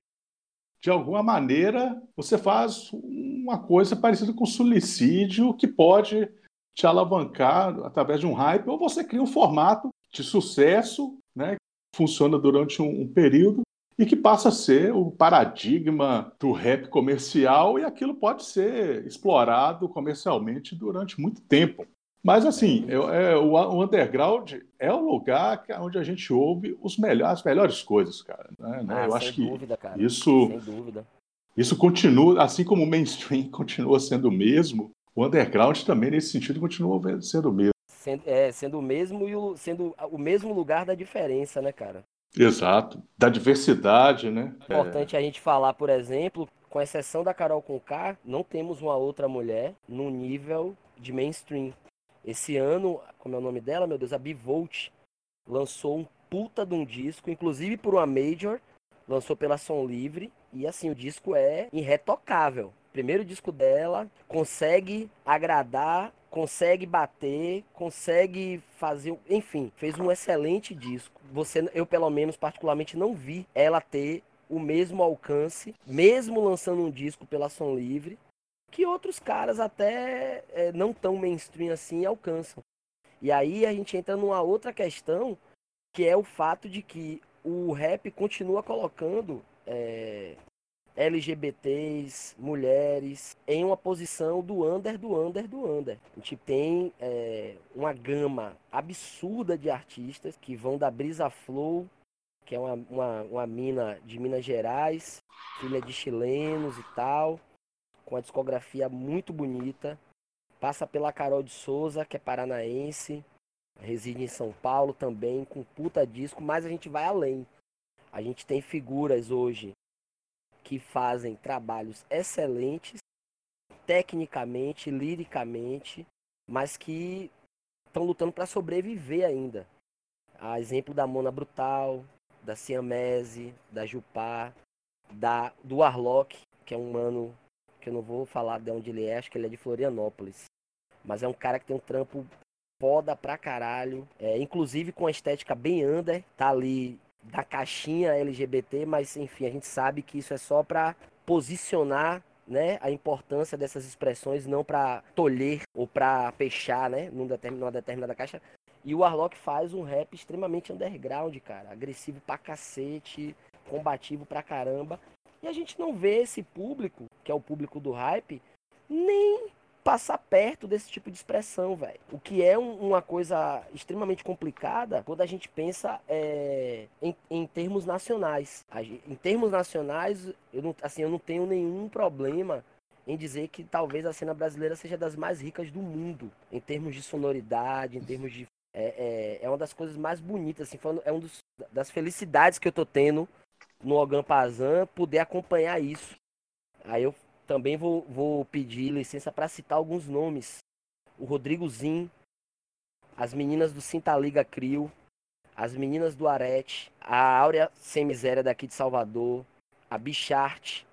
de alguma maneira, você faz uma coisa parecida com suicídio que pode te alavancar através de um hype, ou você cria um formato de sucesso, né? Que funciona durante um, um período e que passa a ser o paradigma do rap comercial e aquilo pode ser explorado comercialmente durante muito tempo. Mas assim, é, é, o, o, underground é o lugar que, onde a gente ouve os melhores, as melhores coisas, cara. Né? Ah, Eu acho dúvida, que cara. isso, isso continua, assim como o mainstream continua sendo o mesmo, o underground também nesse sentido continua sendo o mesmo. Sendo, é, sendo o mesmo e o, sendo o mesmo lugar da diferença, né, cara? Exato, da diversidade, né? É importante a gente falar, por exemplo, com exceção da Carol Conká, não temos uma outra mulher no nível de mainstream. Esse ano, como é o nome dela, meu Deus, a Bivolt lançou um puta de um disco, inclusive por uma major, lançou pela Som Livre, e assim, o disco é irretocável. Primeiro disco dela, consegue agradar consegue bater, consegue fazer, enfim, fez um excelente disco. Você, eu pelo menos particularmente não vi ela ter o mesmo alcance, mesmo lançando um disco pela Som Livre, que outros caras até é, não tão mainstream assim alcançam. E aí a gente entra numa outra questão, que é o fato de que o rap continua colocando é, LGBTs, mulheres, em uma posição do under, do under, do under. A gente tem é, uma gama absurda de artistas que vão da Brisa Flow, que é uma, uma, uma mina de Minas Gerais, filha de chilenos e tal, com uma discografia muito bonita. Passa pela Carol de Souza, que é paranaense, reside em São Paulo também, com puta disco, mas a gente vai além. A gente tem figuras hoje que fazem trabalhos excelentes, tecnicamente, liricamente, mas que estão lutando para sobreviver ainda. A exemplo da Mona Brutal, da Siamese, da Jupá, da, do Arlock, que é um mano que eu não vou falar de onde ele é, acho que ele é de Florianópolis. Mas é um cara que tem um trampo foda pra caralho. É, inclusive com a estética bem under, tá ali da caixinha LGBT, mas enfim, a gente sabe que isso é só para posicionar né, a importância dessas expressões, não para tolher ou para fechar, né, numa determinada caixa. E o Warlock faz um rap extremamente underground, cara, agressivo pra cacete, combativo pra caramba. E a gente não vê esse público, que é o público do hype, nem passar perto desse tipo de expressão, velho. O que é um, uma coisa extremamente complicada quando a gente pensa é, em, em, termos nacionais. Em termos nacionais, eu não, assim, eu não tenho nenhum problema em dizer que talvez a cena brasileira seja das mais ricas do mundo, em termos de sonoridade, em termos de. É, é, é uma das coisas mais bonitas, assim, é uma das felicidades que eu tô tendo no Ogan Pazan poder acompanhar isso. Aí eu também vou, vou pedir licença para citar alguns nomes. O Rodrigo Zin, as meninas do Sinta Liga Crio, as meninas do Arete, a Áurea Sem Miséria daqui de Salvador, a Bichart,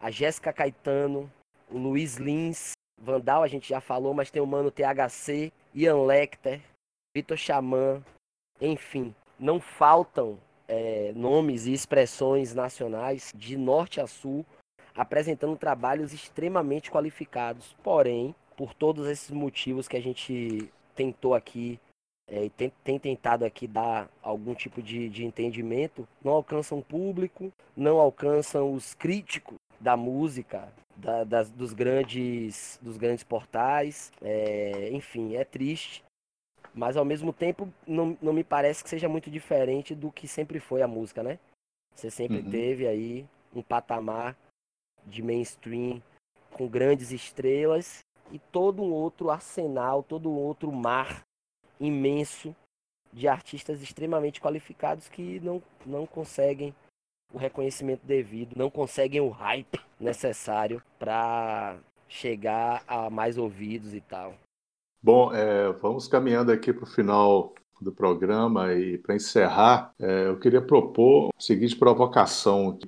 a Jéssica Caetano, o Luiz Lins, Vandal a gente já falou, mas tem o mano THC, Ian Lecter, Vitor Xamã, enfim, não faltam é, nomes e expressões nacionais de norte a sul apresentando trabalhos extremamente qualificados. Porém, por todos esses motivos que a gente tentou aqui é, tem, tem, tentado aqui dar algum tipo de, de entendimento, não alcançam o público, não alcançam os críticos da música, da, das, dos, grandes, dos grandes portais. É, enfim, é triste. Mas ao mesmo tempo, não, não me parece que seja muito diferente do que sempre foi a música, né? Você sempre uhum. teve aí um patamar de mainstream com grandes estrelas e todo um outro arsenal, todo um outro mar imenso de artistas extremamente qualificados que não, não conseguem o reconhecimento devido, não conseguem o hype necessário para chegar a mais ouvidos e tal. Bom, é, vamos caminhando aqui para o final do programa e para encerrar, é, eu queria propor a seguinte provocação: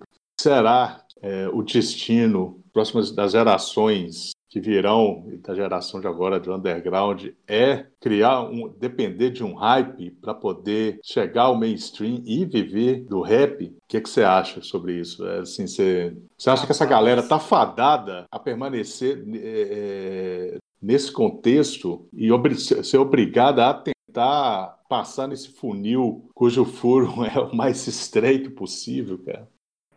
será é, o destino próximas das gerações que virão da geração de agora de underground é criar um depender de um hype para poder chegar ao mainstream e viver do rap. O que, é que você acha sobre isso? É, assim, você, você acha que essa galera tá fadada a permanecer é, é nesse contexto e ser obrigada a tentar passar nesse funil cujo furo é o mais estreito possível, cara?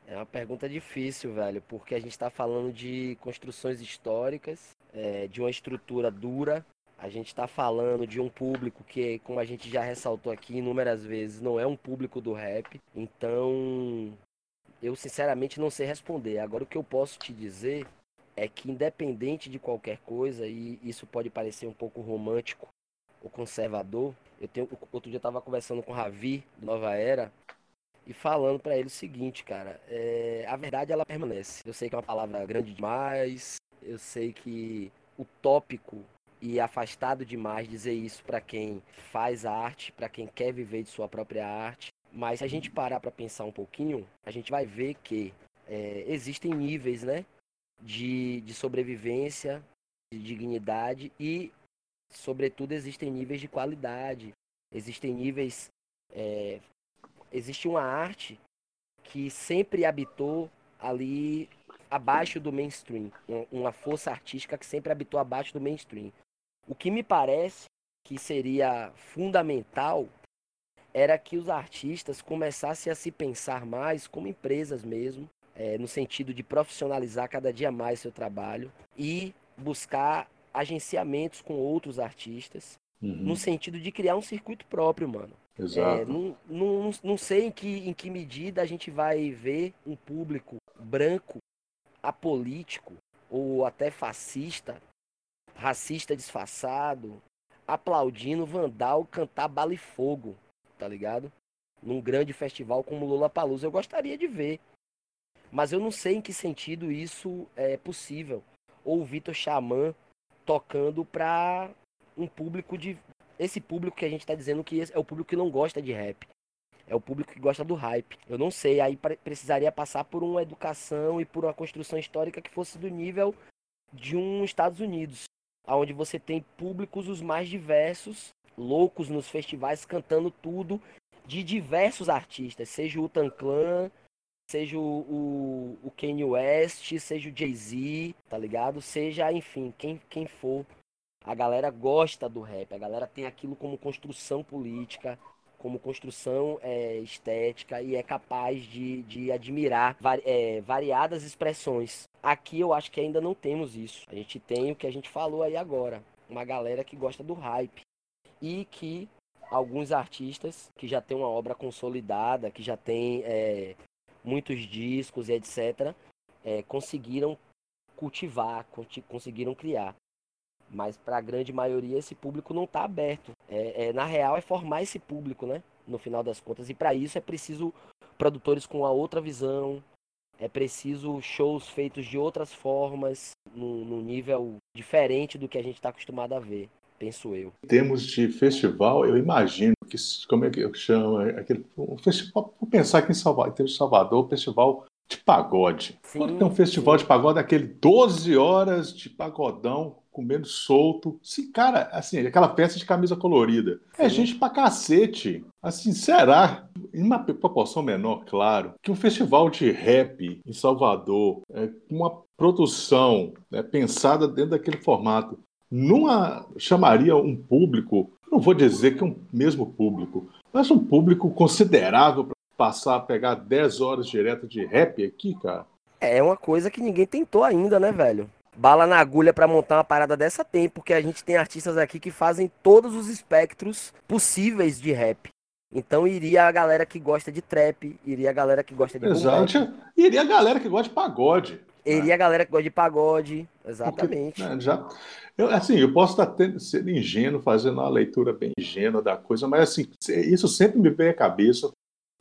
É uma pergunta difícil, velho, porque a gente está falando de construções históricas, é, de uma estrutura dura. A gente está falando de um público que, como a gente já ressaltou aqui inúmeras vezes, não é um público do rap. Então, eu sinceramente não sei responder. Agora, o que eu posso te dizer é que, independente de qualquer coisa, e isso pode parecer um pouco romântico ou conservador, eu tenho, outro dia eu estava conversando com o Ravi, Nova Era, e falando para ele o seguinte, cara, é, a verdade ela permanece. Eu sei que é uma palavra grande demais, eu sei que utópico e afastado demais dizer isso para quem faz arte, para quem quer viver de sua própria arte. Mas se a gente parar para pensar um pouquinho, a gente vai ver que é, existem níveis, né, de, de sobrevivência, de dignidade e, sobretudo, existem níveis de qualidade, existem níveis é, existe uma arte que sempre habitou ali abaixo do mainstream, uma força artística que sempre habitou abaixo do mainstream. O que me parece que seria fundamental era que os artistas começassem a se pensar mais como empresas mesmo, é, no sentido de profissionalizar cada dia mais seu trabalho e buscar agenciamentos com outros artistas, uhum. no sentido de criar um circuito próprio, mano. Exato. É, não, não, não sei em que, em que medida a gente vai ver um público branco, apolítico ou até fascista, racista disfarçado, aplaudindo Vandal cantar bala e fogo, tá ligado? Num grande festival como Lula Palusa. Eu gostaria de ver. Mas eu não sei em que sentido isso é possível. Ou o Vitor Xamã tocando para um público de esse público que a gente está dizendo que é o público que não gosta de rap. É o público que gosta do hype. Eu não sei, aí precisaria passar por uma educação e por uma construção histórica que fosse do nível de um Estados Unidos, onde você tem públicos os mais diversos, loucos nos festivais cantando tudo de diversos artistas, seja o Tan Clan, seja o, o, o Kanye West, seja o Jay-Z, tá ligado? Seja, enfim, quem, quem for a galera gosta do rap, a galera tem aquilo como construção política, como construção é, estética e é capaz de, de admirar é, variadas expressões. Aqui eu acho que ainda não temos isso. A gente tem o que a gente falou aí agora, uma galera que gosta do hype e que alguns artistas que já têm uma obra consolidada, que já tem é, muitos discos e etc., é, conseguiram cultivar, conseguiram criar. Mas para a grande maioria esse público não está aberto. É, é, na real é formar esse público, né? No final das contas. E para isso é preciso produtores com a outra visão. É preciso shows feitos de outras formas, num, nível diferente do que a gente está acostumado a ver, penso eu. Em termos de festival, eu imagino que, como é que eu chamo, aquele, um festival, vou pensar aqui em Salvador, em Salvador, o festival de pagode. Sim, Quando tem um festival sim. de pagode, aquele 12 horas de pagodão comendo solto. Sim, cara, assim, aquela peça de camisa colorida. É Sim. gente pra cacete. Assim, será, em uma proporção menor, claro, que um festival de rap em Salvador, é, com uma produção né, pensada dentro daquele formato, numa chamaria um público, não vou dizer que é um mesmo público, mas um público considerável para passar a pegar 10 horas direto de rap aqui, cara. É uma coisa que ninguém tentou ainda, né, velho? Bala na agulha pra montar uma parada dessa tem, porque a gente tem artistas aqui que fazem todos os espectros possíveis de rap. Então iria a galera que gosta de trap, iria a galera que gosta de Exato. Iria a galera que gosta de pagode. iria a galera que gosta de pagode, Porque, exatamente. né, já, eu, assim, eu posso estar tendo, sendo ingênuo, fazendo uma leitura bem ingênua da coisa, mas assim, isso sempre me vem à cabeça.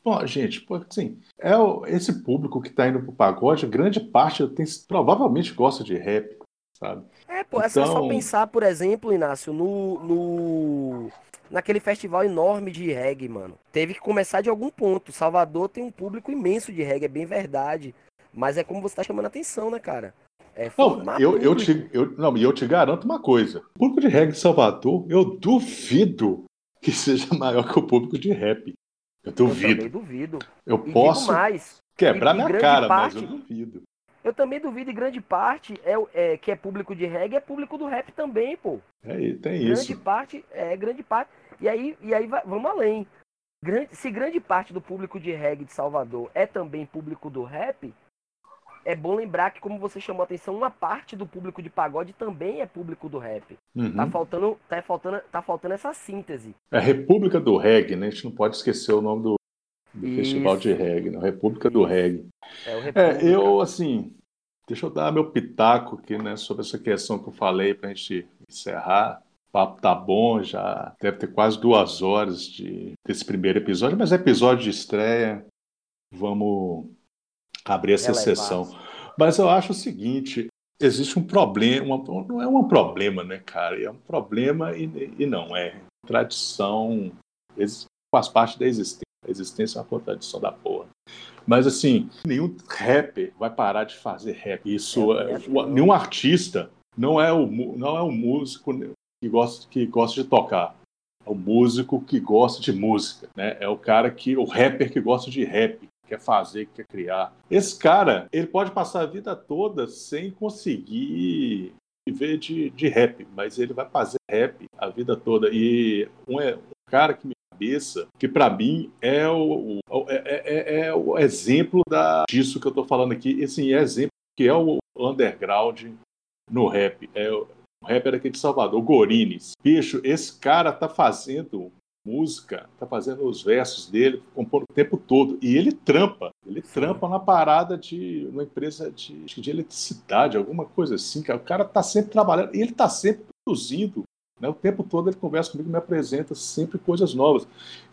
Bom, gente, pô, assim, é o- esse público que está indo pro pagode, grande parte tem, provavelmente gosta de rap, sabe? É, pô, é só- Então- pensar, por exemplo, Inácio, no, no naquele festival enorme de reggae, mano. Teve que começar de algum ponto. Salvador tem um público imenso de reggae, é bem verdade. Mas é como você tá chamando a atenção, né, cara? É Não, eu, eu, te, eu, não, e eu te garanto uma coisa: o público de reggae em Salvador, eu duvido que seja maior que o público de rap. Eu Eu também duvido. duvido. Eu E posso mais. quebrar minha grande cara, parte- mas eu duvido. Eu também duvido, e grande parte é, é que é público de reggae, é público do rap também, pô. É, tem Grande isso. parte, é grande parte. E aí, e aí vamos além. Grande, se grande parte do público de reggae de Salvador é também público do rap, é bom lembrar que, como você chamou a atenção, uma parte do público de pagode também é público do rap. Uhum. Tá faltando, tá faltando, tá faltando essa síntese. É República do Reggae, né? A gente não pode esquecer o nome do, do festival de reggae, né? República do Reggae. É o República. É, eu, assim, deixa eu dar meu pitaco aqui, né, sobre essa questão que eu falei pra gente encerrar. O papo tá bom, já deve ter quase duas horas de, desse primeiro episódio, mas é episódio de estreia. Vamos abrir essa Relevar. sessão. Mas eu acho o seguinte: existe um problema, uma- não é um problema, né, cara? É um problema e, e não é. Tradição faz parte da existência. A existência é uma contradição da porra. Mas assim, nenhum rapper vai parar de fazer rap. Isso, é, não. nenhum artista não é o não é o músico que gosta que gosta de tocar. É o músico que gosta de música, né? É o cara que o rapper que gosta de rap, quer fazer, que quer criar. Esse cara, ele pode passar a vida toda sem conseguir viver de, de rap, mas ele vai fazer rap a vida toda. E um, é, um cara que me cabeça, que para mim é o, o- é, é- é o exemplo da, disso que eu tô falando aqui. Esse é exemplo que é o underground no rap. É o rapper aqui de Salvador, Gorines. Bicho, esse cara tá fazendo música, tá fazendo os versos dele, compondo o tempo todo. E ele trampa. Ele Sim. trampa na parada de uma empresa de, de eletricidade, alguma coisa assim. Cara. O cara tá sempre trabalhando e ele tá sempre produzindo. Né? O tempo todo ele conversa comigo, me apresenta sempre coisas novas.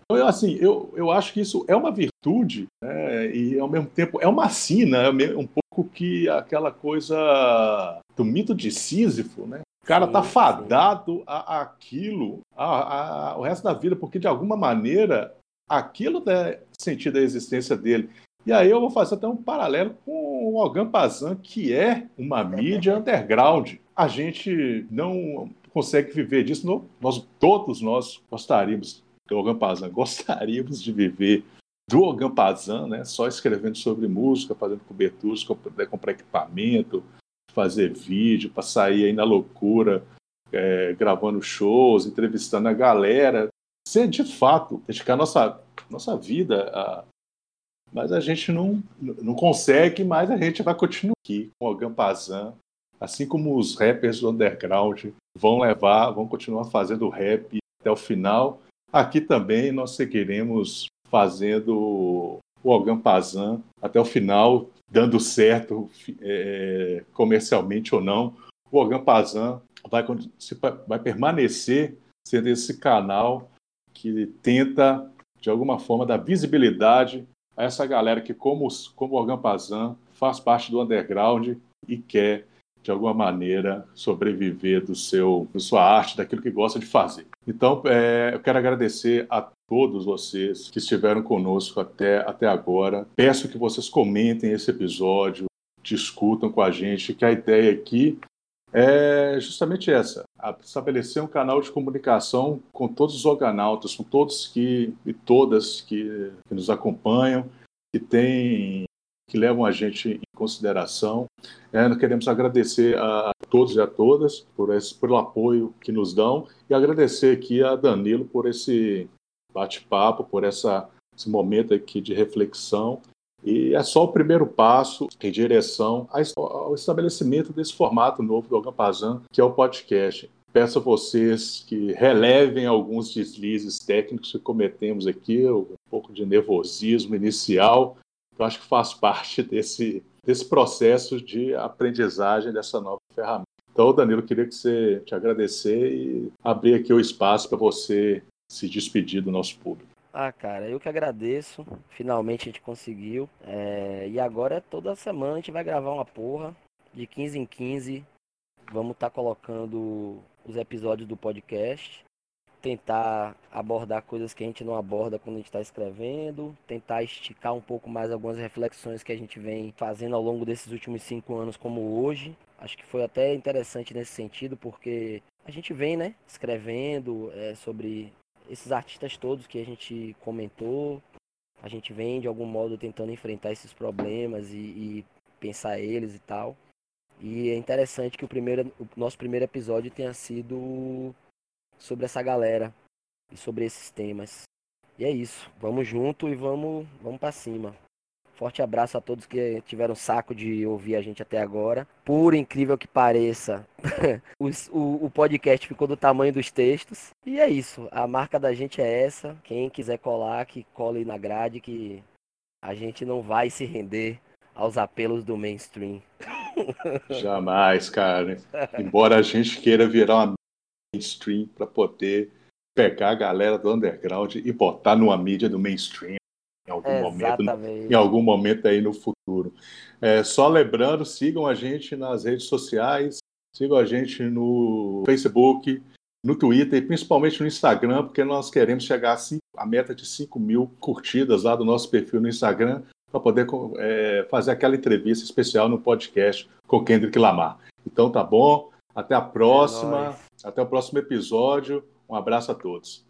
Então, eu, assim, eu, eu acho que isso é uma virtude né? e, ao mesmo tempo, é uma sina, é um pouco que aquela coisa do mito de Sísifo, né? O cara tá fadado a, a aquilo a, a- o resto da vida, porque de alguma maneira aquilo dá sentido à existência dele. E aí eu vou fazer até um paralelo com o Algan Pazan, que é uma mídia underground. A gente não consegue viver disso. não- nós, todos nós gostaríamos do Algan Pazan, gostaríamos de viver do Algan Pazan, né? só escrevendo sobre música, fazendo coberturas, comprar equipamento, fazer vídeo, para sair aí na loucura, é, gravando shows, entrevistando a galera, ser de fato, dedicar nossa, nossa vida a. Mas a gente não, não consegue, mas a gente vai continuar aqui com o Gampazan, assim como os rappers do underground vão levar, vão continuar fazendo rap até o final. Aqui também nós seguiremos fazendo o Algan Pazan até o final, dando certo é, comercialmente ou não. O Algan Pazan vai, vai permanecer sendo esse canal que tenta, de alguma forma, dar visibilidade a essa galera que, como, como o Organ Pazan, faz parte do underground e quer de alguma maneira, sobreviver do seu, da sua arte, daquilo que gosta de fazer. Então, é, eu quero agradecer a todos vocês que estiveram conosco até, até agora. Peço que vocês comentem esse episódio, discutam com a gente, que a ideia aqui é justamente essa: estabelecer um canal de comunicação com todos os organautas, com todos que e todas que, que nos acompanham, que têm que levam a gente em consideração. É, nós queremos agradecer a todos e a todas por esse, pelo apoio que nos dão e agradecer aqui a Danilo por esse bate-papo, por essa, esse momento aqui de reflexão. E é só o primeiro passo em direção ao estabelecimento desse formato novo do Agampazan, que é o podcast. Peço a vocês que relevem alguns deslizes técnicos que cometemos aqui, um pouco de nervosismo inicial, eu acho que faz parte desse, desse processo de aprendizagem dessa nova ferramenta. Então, Danilo, queria que você te agradecer e abrir aqui o espaço para você se despedir do nosso público. Ah, cara, eu que agradeço. Finalmente a gente conseguiu. É... E agora, toda semana, a gente vai gravar uma porra. De 15 em 15, vamos estar tá colocando os episódios do podcast tentar abordar coisas que a gente não aborda quando a gente está escrevendo, tentar esticar um pouco mais algumas reflexões que a gente vem fazendo ao longo desses últimos cinco anos, como hoje. Acho que foi até interessante nesse sentido, porque a gente vem, né, escrevendo é, sobre esses artistas todos que a gente comentou. A gente vem, de algum modo, tentando enfrentar esses problemas e, e pensar eles e tal. E é interessante que o, primeiro, o nosso primeiro episódio tenha sido sobre essa galera e sobre esses temas. E é isso. Vamos junto e vamos, vamos para cima. Forte abraço a todos que tiveram saco de ouvir a gente até agora. Por incrível que pareça, o, o, o, podcast ficou do tamanho dos textos. E é isso. A marca da gente é essa. Quem quiser colar, que cole na grade, que a gente não vai se render aos apelos do mainstream. Jamais, cara. Embora a gente queira virar uma mainstream para poder pegar a galera do underground e botar numa mídia do mainstream em algum momento, em algum momento aí no futuro. É, só lembrando, sigam a gente nas redes sociais, sigam a gente no Facebook, no Twitter e principalmente no Instagram, porque nós queremos chegar a, cinco, a meta de 5 mil curtidas lá do nosso perfil no Instagram para poder é, fazer aquela entrevista especial no podcast com Kendrick Lamar. Então tá bom, até a próxima. Até o próximo episódio. Um abraço a todos.